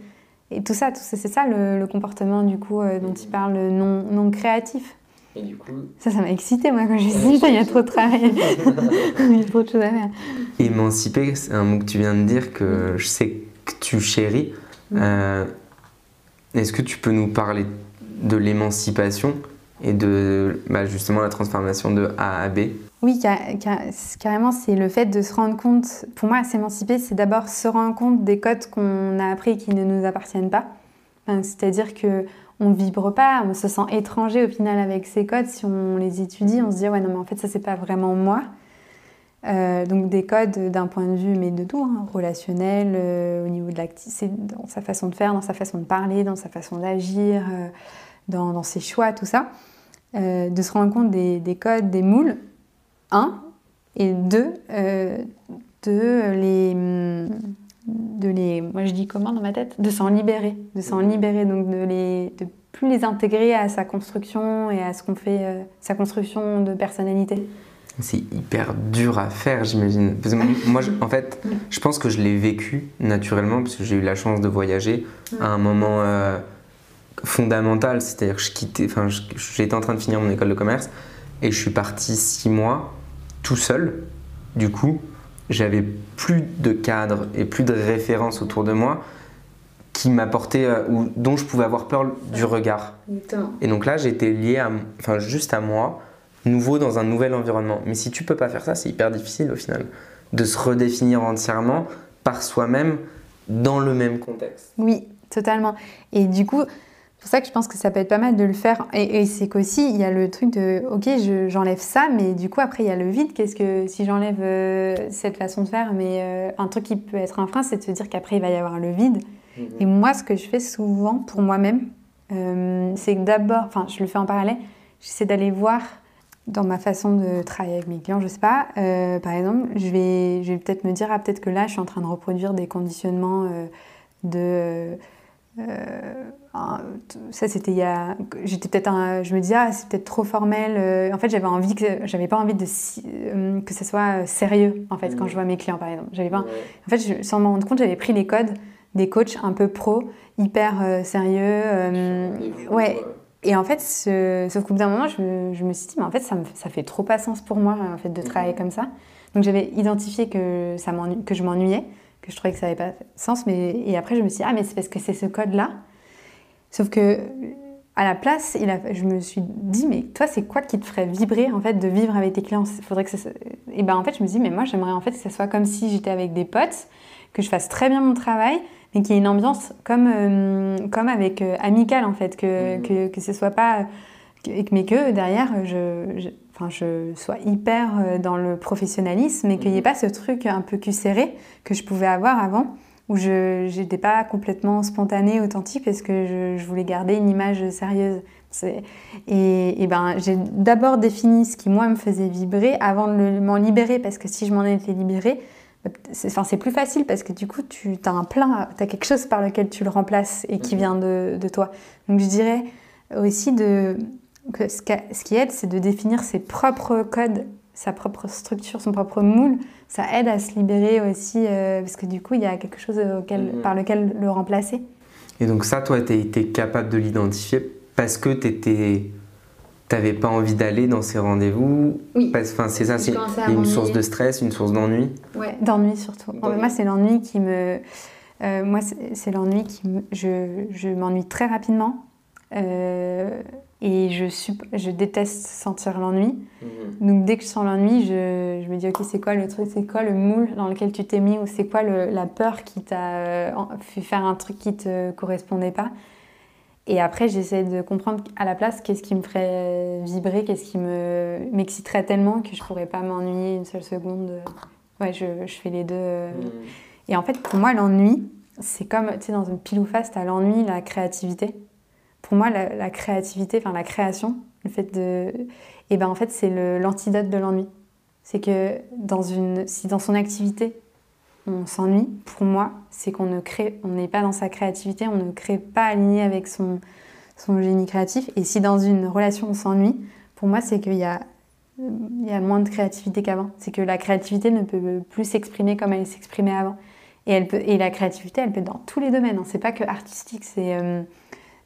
Et tout ça, tout ça c'est ça le, comportement du coup dont ils parlent non, non créatif. Et du coup... Ça, ça m'a excité, moi, quand j'ai dit ça, il y a trop de travail. il y a trop de choses à faire. Émanciper, c'est un mot que tu viens de dire que je sais que tu chéris. Euh, est-ce que tu peux nous parler de l'émancipation et de bah, justement la transformation de A à B? Oui, carrément, c'est le fait de se rendre compte. Pour moi, s'émanciper, c'est d'abord se rendre compte des codes qu'on a appris qui ne nous appartiennent pas. C'est-à-dire que on vibre pas, on se sent étranger au final avec ces codes. Si on les étudie, on se dit ouais non mais en fait ça c'est pas vraiment moi. Euh, donc des codes d'un point de vue mais de tout, hein, relationnel, euh, au niveau de l'activité, dans sa façon de faire, dans sa façon de parler, dans sa façon d'agir, euh, dans, ses choix, tout ça. de se rendre compte des, des, codes, des moules, un, et deux, de les hum, de les, moi je dis comment dans ma tête, de s'en libérer, de s'en libérer, donc de les, de plus les intégrer à sa construction et à ce qu'on fait, euh, sa construction de personnalité. C'est hyper dur à faire, j'imagine. Moi, en fait, je pense que je l'ai vécu naturellement parce que j'ai eu la chance de voyager à un moment euh, fondamental. C'est-à-dire que je quittais, enfin, j'étais en train de finir mon école de commerce et je suis parti six mois tout seul. Du coup, j'avais plus de cadre et plus de références autour de moi qui m'apportaient euh, ou dont je pouvais avoir peur du regard. Et donc là, j'étais lié à, enfin, juste à moi, nouveau dans un nouvel environnement. Mais si tu peux pas faire ça, c'est hyper difficile au final de se redéfinir entièrement par soi-même dans le même contexte. Oui, totalement. Et du coup, pour ça que je pense que ça peut être pas mal de le faire. Et, c'est qu'aussi, il y a le truc de, ok, j'enlève ça, mais du coup, après, il y a le vide. Qu'est-ce que, si j'enlève euh, cette façon de faire, mais euh, un truc qui peut être un frein, c'est de se dire qu'après, il va y avoir le vide. Mhm. Et moi, ce que je fais souvent pour moi-même, euh, c'est que d'abord, enfin, je le fais en parallèle, j'essaie d'aller voir dans ma façon de travailler avec mes clients, je sais pas, par exemple, je vais, je vais peut-être me dire, ah, peut-être que là, je suis en train de reproduire des conditionnements de euh, ça c'était il y a j'étais peut-être je me disais ah c'est peut-être trop formel euh, en fait j'avais envie que j'avais pas envie de euh, que ce soit sérieux en fait quand je vois mes clients par exemple. J'avais pas en fait je, sans m'en rendre compte j'avais pris les codes des coachs un peu pro hyper sérieux ouais. et en fait ce, sauf qu'au bout d'un moment je, je, me suis dit mais en fait ça, me, ça fait trop pas sens pour moi en fait de travailler comme ça. Donc j'avais identifié que ça que je m'ennuyais que je trouvais que ça n'avait pas sens. Mais, et après, je me suis dit, ah, mais c'est parce que c'est ce code-là. Sauf que, à la place, il a, je me suis dit, mais toi, c'est quoi qui te ferait vibrer, en fait, de vivre avec tes clients? Faudrait que ça, Et ben, en fait, je me dis, mais moi, j'aimerais, en fait, que ça soit comme si j'étais avec des potes, que je fasse très bien mon travail, mais qu'il y ait une ambiance comme, euh, comme avec euh, amical, en fait, que, mmh. que, que ce soit pas... mais que derrière, je enfin, je sois hyper euh, dans le professionnalisme et qu'il n'y ait mhm. pas ce truc un peu serré que je pouvais avoir avant, où je n'étais pas complètement spontanée, authentique, parce que je, voulais garder une image sérieuse. Et, et, ben, j'ai d'abord défini ce qui, moi, me faisait vibrer avant de m'en libérer, parce que si je m'en étais libérée, c'est enfin, plus facile parce que du coup, tu as un plein, tu as quelque chose par lequel tu le remplaces et qui mhm. vient de, de toi. Donc je dirais aussi de, ce qui aide, c'est de définir ses propres codes, sa propre structure, son propre moule. Ça aide à se libérer aussi, euh, parce que du coup, il y a quelque chose auquel, mhm. par lequel le remplacer. Et donc ça, toi, tu été capable de l'identifier parce que tu n'avais pas envie d'aller dans ces rendez-vous? Oui. Enfin, c'est ça, c'est une source de stress, une source d'ennui? Ouais, d'ennui surtout. moi, c'est l'ennui qui me... Euh, moi, c'est l'ennui qui me... Je, je m'ennuie très rapidement. Euh, et je, je déteste sentir l'ennui. Mhm. Donc dès que je sens l'ennui, je, je, me dis ok c'est quoi le truc, c'est quoi le moule dans lequel tu t'es mis ou c'est quoi le, la peur qui t'a euh, fait faire un truc qui te correspondait pas. Et après j'essaie de comprendre à la place qu'est-ce qui me ferait vibrer, qu'est-ce qui me m'exciterait tellement que je pourrais pas m'ennuyer une seule seconde. Ouais je, je fais les deux. Mhm. Et en fait pour moi l'ennui c'est comme tu sais dans une pile ou face t'as l'ennui, la créativité pour moi, la, créativité, enfin la création, le fait de, eh ben en fait c'est l'antidote de l'ennui. C'est que dans une, si dans son activité, on s'ennuie, pour moi, c'est qu'on n'est pas dans sa créativité, on ne crée pas aligné avec son, son génie créatif. Et si dans une relation on s'ennuie, pour moi, c'est qu'il y a, y a moins de créativité qu'avant. C'est que la créativité ne peut plus s'exprimer comme elle s'exprimait avant. Et, elle peut, et la créativité, elle peut être dans tous les domaines. Hein. C'est pas que artistique. C'est, euh,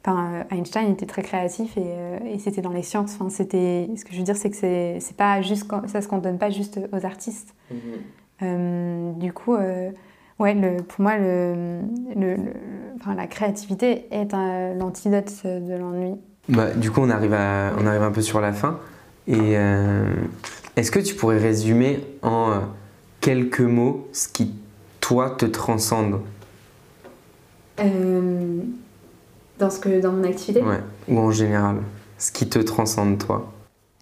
enfin, Einstein était très créatif et, euh, et c'était dans les sciences. Enfin, c'était, ce que je veux dire, c'est que c'est, c'est pas juste, ça se cantonne pas juste aux artistes. Mm-hmm. Euh, du coup, ouais, le, pour moi, le, le, enfin, la créativité est l'antidote de l'ennui. Bah, du coup, on arrive, à, on arrive un peu sur la fin. Et est-ce que tu pourrais résumer en quelques mots ce qui toi te transcende? Euh, dans, ce que, dans mon activité Ouais, ou en général. Ce qui te transcende, toi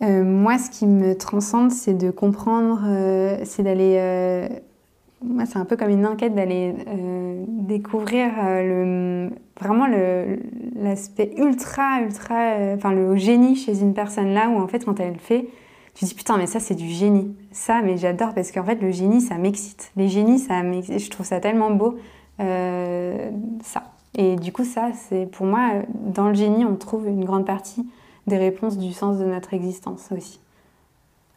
euh, Moi, ce qui me transcende, c'est de comprendre, euh, c'est d'aller. moi, c'est un peu comme une enquête d'aller découvrir le, vraiment l'aspect ultra, ultra. Enfin, le génie chez une personne là où, en fait, quand elle le fait, tu dis putain mais ça c'est du génie. Ça mais j'adore parce qu'en fait le génie ça m'excite. Les génies ça m'excite. Je trouve ça tellement beau. Euh, ça. Et du coup ça c'est pour moi dans le génie on trouve une grande partie des réponses du sens de notre existence aussi.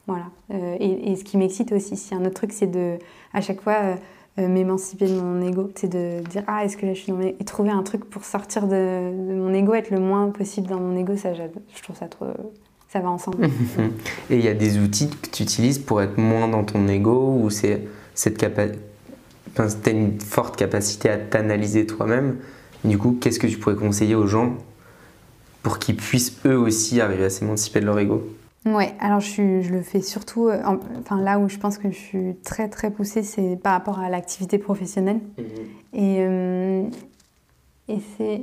Voilà. Euh, et, ce qui m'excite aussi, si un autre truc c'est de à chaque fois euh, m'émanciper de mon ego, c'est de dire ah est-ce que je suis mes... et trouver un truc pour sortir de, mon ego, être le moins possible dans mon ego, ça je trouve ça trop ça va ensemble. Et il y a des outils que tu utilises pour être moins dans ton ego ou c'est cette capacité, enfin, une forte capacité à t'analyser toi-même. Du coup, qu'est-ce que tu pourrais conseiller aux gens pour qu'ils puissent eux aussi arriver à s'émanciper de leur ego? Ouais, alors je, je, le fais surtout, euh, enfin là où je pense que je suis très très poussée, c'est par rapport à l'activité professionnelle. Mhm. Et, euh, et c'est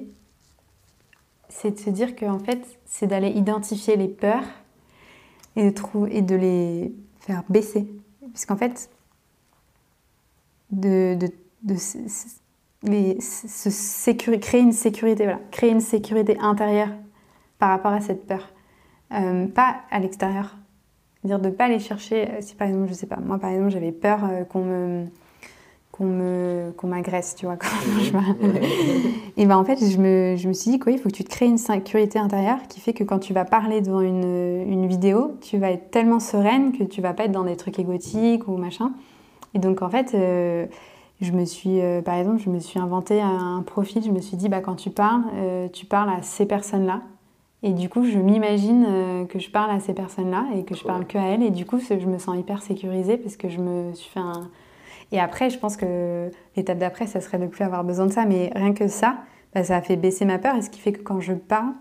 c'est de se dire qu'en fait, c'est d'aller identifier les peurs et de, et de les faire baisser. Puisqu'en fait, de, de, de les, se créer une sécurité, voilà, créer une sécurité intérieure par rapport à cette peur, euh, pas à l'extérieur. Dire de ne pas aller chercher, euh, si par exemple, je sais pas, moi par exemple, j'avais peur euh, qu'on me qu'on me qu'on m'agresse tu vois et ben en fait je me, je me suis dit quoi il faut que tu te crées une sécurité intérieure qui fait que quand tu vas parler devant une, une vidéo tu vas être tellement sereine que tu vas pas être dans des trucs égotiques ou machin. Et donc en fait euh, je me suis euh, par exemple je me suis inventé un, profil je me suis dit bah quand tu parles euh, tu parles à ces personnes là et du coup, je m'imagine que je parle à ces personnes-là et que je parle que à elles. Et du coup, je me sens hyper sécurisée parce que je me suis fait un, et après, je pense que l'étape d'après, ça serait de plus avoir besoin de ça. Mais rien que ça, bah, ça a fait baisser ma peur. Et ce qui fait que quand je parle,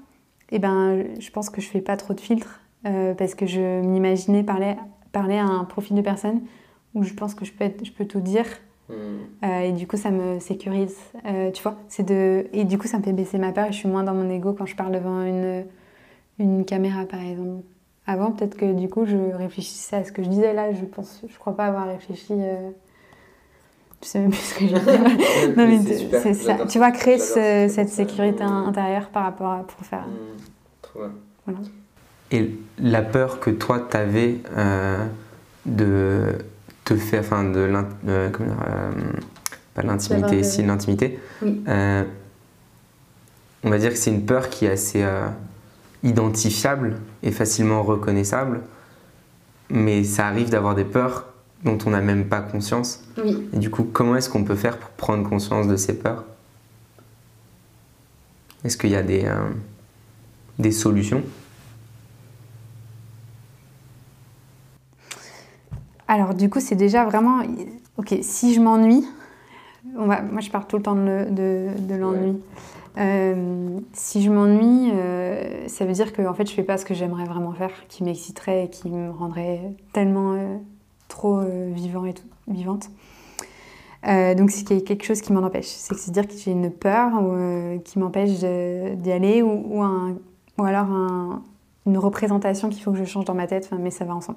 eh ben, je pense que je fais pas trop de filtres. Euh, parce que je m'imaginais parler, parler à un profil de personne où je pense que je peux, je peux tout dire. Hmm. Euh, et du coup, ça me sécurise. Euh, tu vois c'est de... Et du coup, ça me fait baisser ma peur et je suis moins dans mon ego quand je parle devant une, une caméra, par exemple. Avant, peut-être que du coup, je réfléchissais à ce que je disais là. Je pense, je crois pas avoir réfléchi je sais même plus ce que j'ai dit. non, mais c'est ça. Tu vois, créer cette sécurité intérieure par rapport à pour faire. Mmh, trop bien. Voilà. Et la peur que toi, tu avais euh, de te enfin, de euh, pas l'intimité, si l'intimité, euh, on va dire que c'est une peur qui est assez identifiable et facilement reconnaissable, mais ça arrive d'avoir des peurs dont on n'a même pas conscience. Oui. Et du coup, comment est-ce qu'on peut faire pour prendre conscience de ces peurs? Est-ce qu'il y a des, euh, des solutions? Alors du coup, c'est déjà vraiment... Ok, si je m'ennuie, moi je parle tout le temps de, de, l'ennui. Euh, si je m'ennuie, euh, ça veut dire que en fait, je fais pas ce que j'aimerais vraiment faire, qui m'exciterait et qui me rendrait tellement trop euh, vivant et tout, vivante. Donc c'est quelque chose qui m'en empêche. C'est dire que j'ai une peur qui m'empêche d'y aller ou, un, ou alors une représentation qu'il faut que je change dans ma tête, mais ça va ensemble.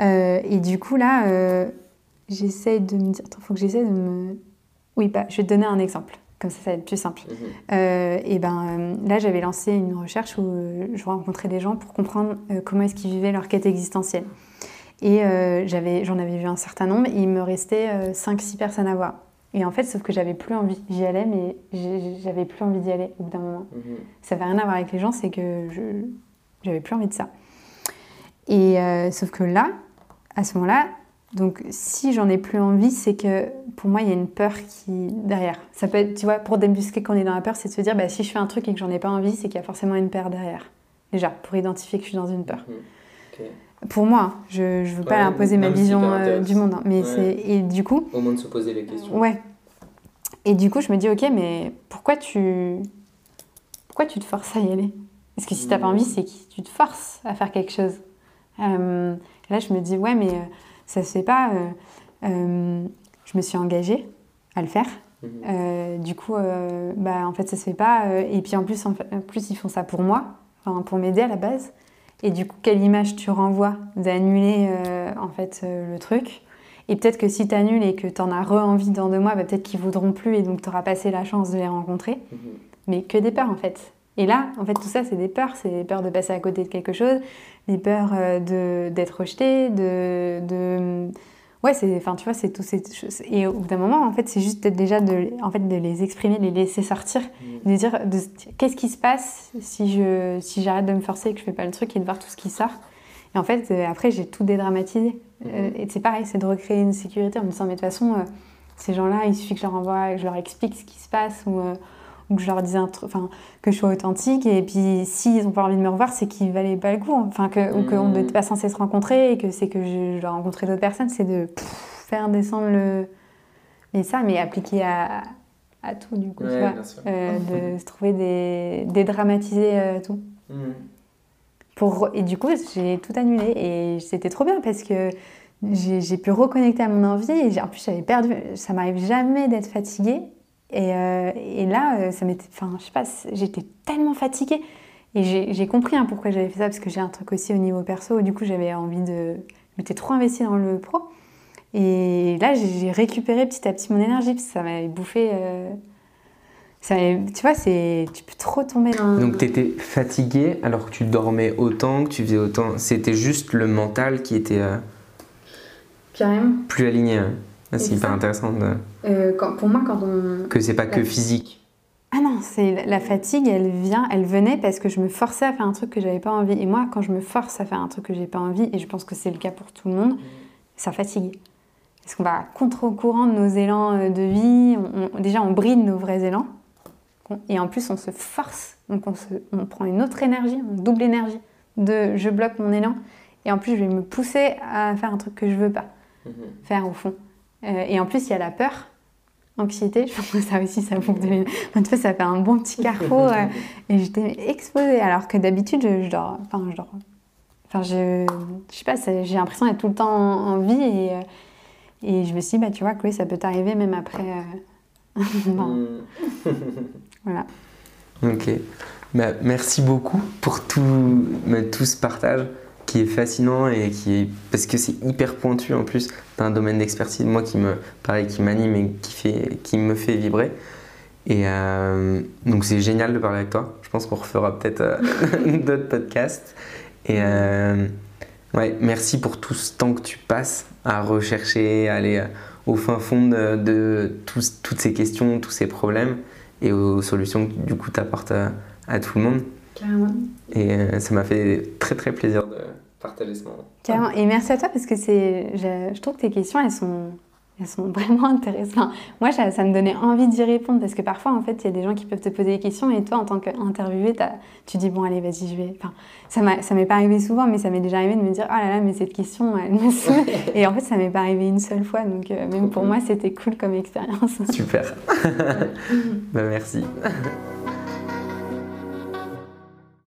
Et du coup là, j'essaie de me dire, il faut que j'essaie de me... Oui, bah, je vais te donner un exemple, comme ça ça va être plus simple. Mhm. et ben là j'avais lancé une recherche où je rencontrais des gens pour comprendre comment est-ce qu'ils vivaient leur quête existentielle. Et j'avais, j'en avais vu un certain nombre, et il me restait 5-6 personnes à voir. Et en fait, sauf que j'avais plus envie. J'y allais, mais j'avais plus envie d'y aller au bout d'un moment. Mhm. Ça n'avait rien à voir avec les gens, c'est que je j'avais plus envie de ça. Et sauf que là, à ce moment-là, donc si j'en ai plus envie, c'est que pour moi, il y a une peur qui derrière. Ça peut être, tu vois, pour débusquer quand on est dans la peur, c'est de se dire, bah, si je fais un truc et que j'en ai pas envie, c'est qu'il y a forcément une peur derrière. Déjà, pour identifier que je suis dans une peur. Mhm. Pour moi, je ne veux pas imposer ma vision euh, du monde. Hein, mais c'est et du coup. Au moins de se poser les questions. Ouais. Et du coup, je me dis, ok, mais pourquoi tu, pourquoi tu te forces à y aller? Parce que si tu n'as pas envie, c'est que tu te forces à faire quelque chose. Euh, là, je me dis, ouais, mais euh, ça se fait pas. Euh, euh, je me suis engagée à le faire. Mhm. Euh, du coup, bah, en fait, ça se fait pas. et puis en plus, en, plus, ils font ça pour moi, pour m'aider à la base. Et du coup, quelle image tu renvoies d'annuler en fait le truc? Et peut-être que si tu annules et que tu en as re-envie dans deux mois, bah, peut-être qu'ils voudront plus et donc tu auras passé la chance de les rencontrer. Mhm. Mais que des peurs en fait. Et là, en fait, tout ça, c'est des peurs. C'est des peurs de passer à côté de quelque chose, des peurs euh, d'être rejeté, de, de... Ouais, c'est, enfin, tu vois, c'est tout ces choses. Et au bout d'un moment, en fait, c'est juste déjà de, en fait, de les exprimer, de les laisser sortir, mmh. de dire, de, qu'est-ce qui se passe si je, si j'arrête de me forcer et que je fais pas le truc et de voir tout ce qui sort. Et en fait, euh, après, j'ai tout dédramatisé. Mmh. Euh, et c'est pareil, c'est de recréer une sécurité en me disant, mais de toute façon, ces gens-là, il suffit que je leur envoie, que je leur explique ce qui se passe ou que je leur disais un enfin, que je sois authentique. Et puis, s'ils n'ont pas envie de me revoir, c'est qu'ils valaient pas le coup. Enfin, que, ou qu'on n'était pas censé se rencontrer et que c'est que je, dois rencontrer d'autres personnes. C'est de faire descendre le. Mais ça, mais appliqué à, à tout, du coup, tu vois. Euh, de se trouver des. dédramatiser euh, tout. Mm. Pour, et du coup, j'ai tout annulé. Et c'était trop bien parce que j'ai pu reconnecter à mon envie. Et en plus, j'avais perdu. Ça m'arrive jamais d'être fatiguée. Euh, et, là, euh, ça m'était, enfin, je sais pas, j'étais tellement fatiguée. Et j'ai compris hein, pourquoi j'avais fait ça, parce que j'ai un truc aussi au niveau perso. Du coup, j'avais envie de. J'étais trop investie dans le pro. Et là, j'ai récupéré petit à petit mon énergie, parce que ça m'avait bouffé. Euh, ça tu vois, c'est, tu peux trop tomber dans. Donc, tu étais fatiguée alors que tu dormais autant, que tu faisais autant. C'était juste le mental qui était. Carrément. Plus aligné. Hein. Ah, c'est hyper intéressant. Euh, pour moi, quand on. Que c'est pas que physique. Ah non, c'est la fatigue, elle vient, elle venait parce que je me forçais à faire un truc que j'avais pas envie. Et moi, quand je me force à faire un truc que j'ai pas envie, et je pense que c'est le cas pour tout le monde, ça fatigue. Parce qu'on va contre-courant de nos élans euh, de vie. déjà, on bride nos vrais élans. Et en plus, on se force. Donc, on, se, on prend une autre énergie, on double énergie de je bloque mon élan. Et en plus, je vais me pousser à faire un truc que je veux pas mhm. faire au fond. Euh, et en plus, il y a la peur, anxiété. Je pense que ça aussi, ça de l'énergie. En fait, ça fait un bon petit carrefour. Euh, et j'étais exposée. Alors que d'habitude, je, dors. Enfin, je dors. Enfin, je, je sais pas, j'ai l'impression d'être tout le temps en, vie. Et, euh, et je me suis dit, bah, tu vois, Chloé, ça peut t'arriver même après. Hmm. voilà. Ok. Bah, merci beaucoup pour tout, tout ce partage qui est fascinant et qui est parce que c'est hyper pointu en plus d'un domaine d'expertise moi qui me pareil qui m'anime et qui fait qui me fait vibrer. Et euh, donc c'est génial de parler avec toi. Je pense qu'on refera peut-être euh, d'autres podcasts. Et euh, ouais merci pour tout ce temps que tu passes à rechercher à aller au fin fond de, de toutes ces questions tous ces problèmes et aux solutions que du coup tu apportes à, à tout le monde. Et ça m'a fait très très plaisir de partager ce moment. Carrément. Et merci à toi parce que c'est, je, je, trouve que tes questions, elles sont, elles sont vraiment intéressantes. Moi, ça, ça me donnait envie d'y répondre parce que parfois, en fait, il y a des gens qui peuvent te poser des questions et toi, en tant qu'interviewé, tu dis bon, allez, vas-y, je vais. Enfin, ça m'est pas arrivé souvent, mais ça m'est déjà arrivé de me dire oh là là, mais cette question, elle me saoule. et en fait, ça m'est pas arrivé une seule fois, donc euh, même pour moi, c'était cool comme expérience. Super. bah, merci.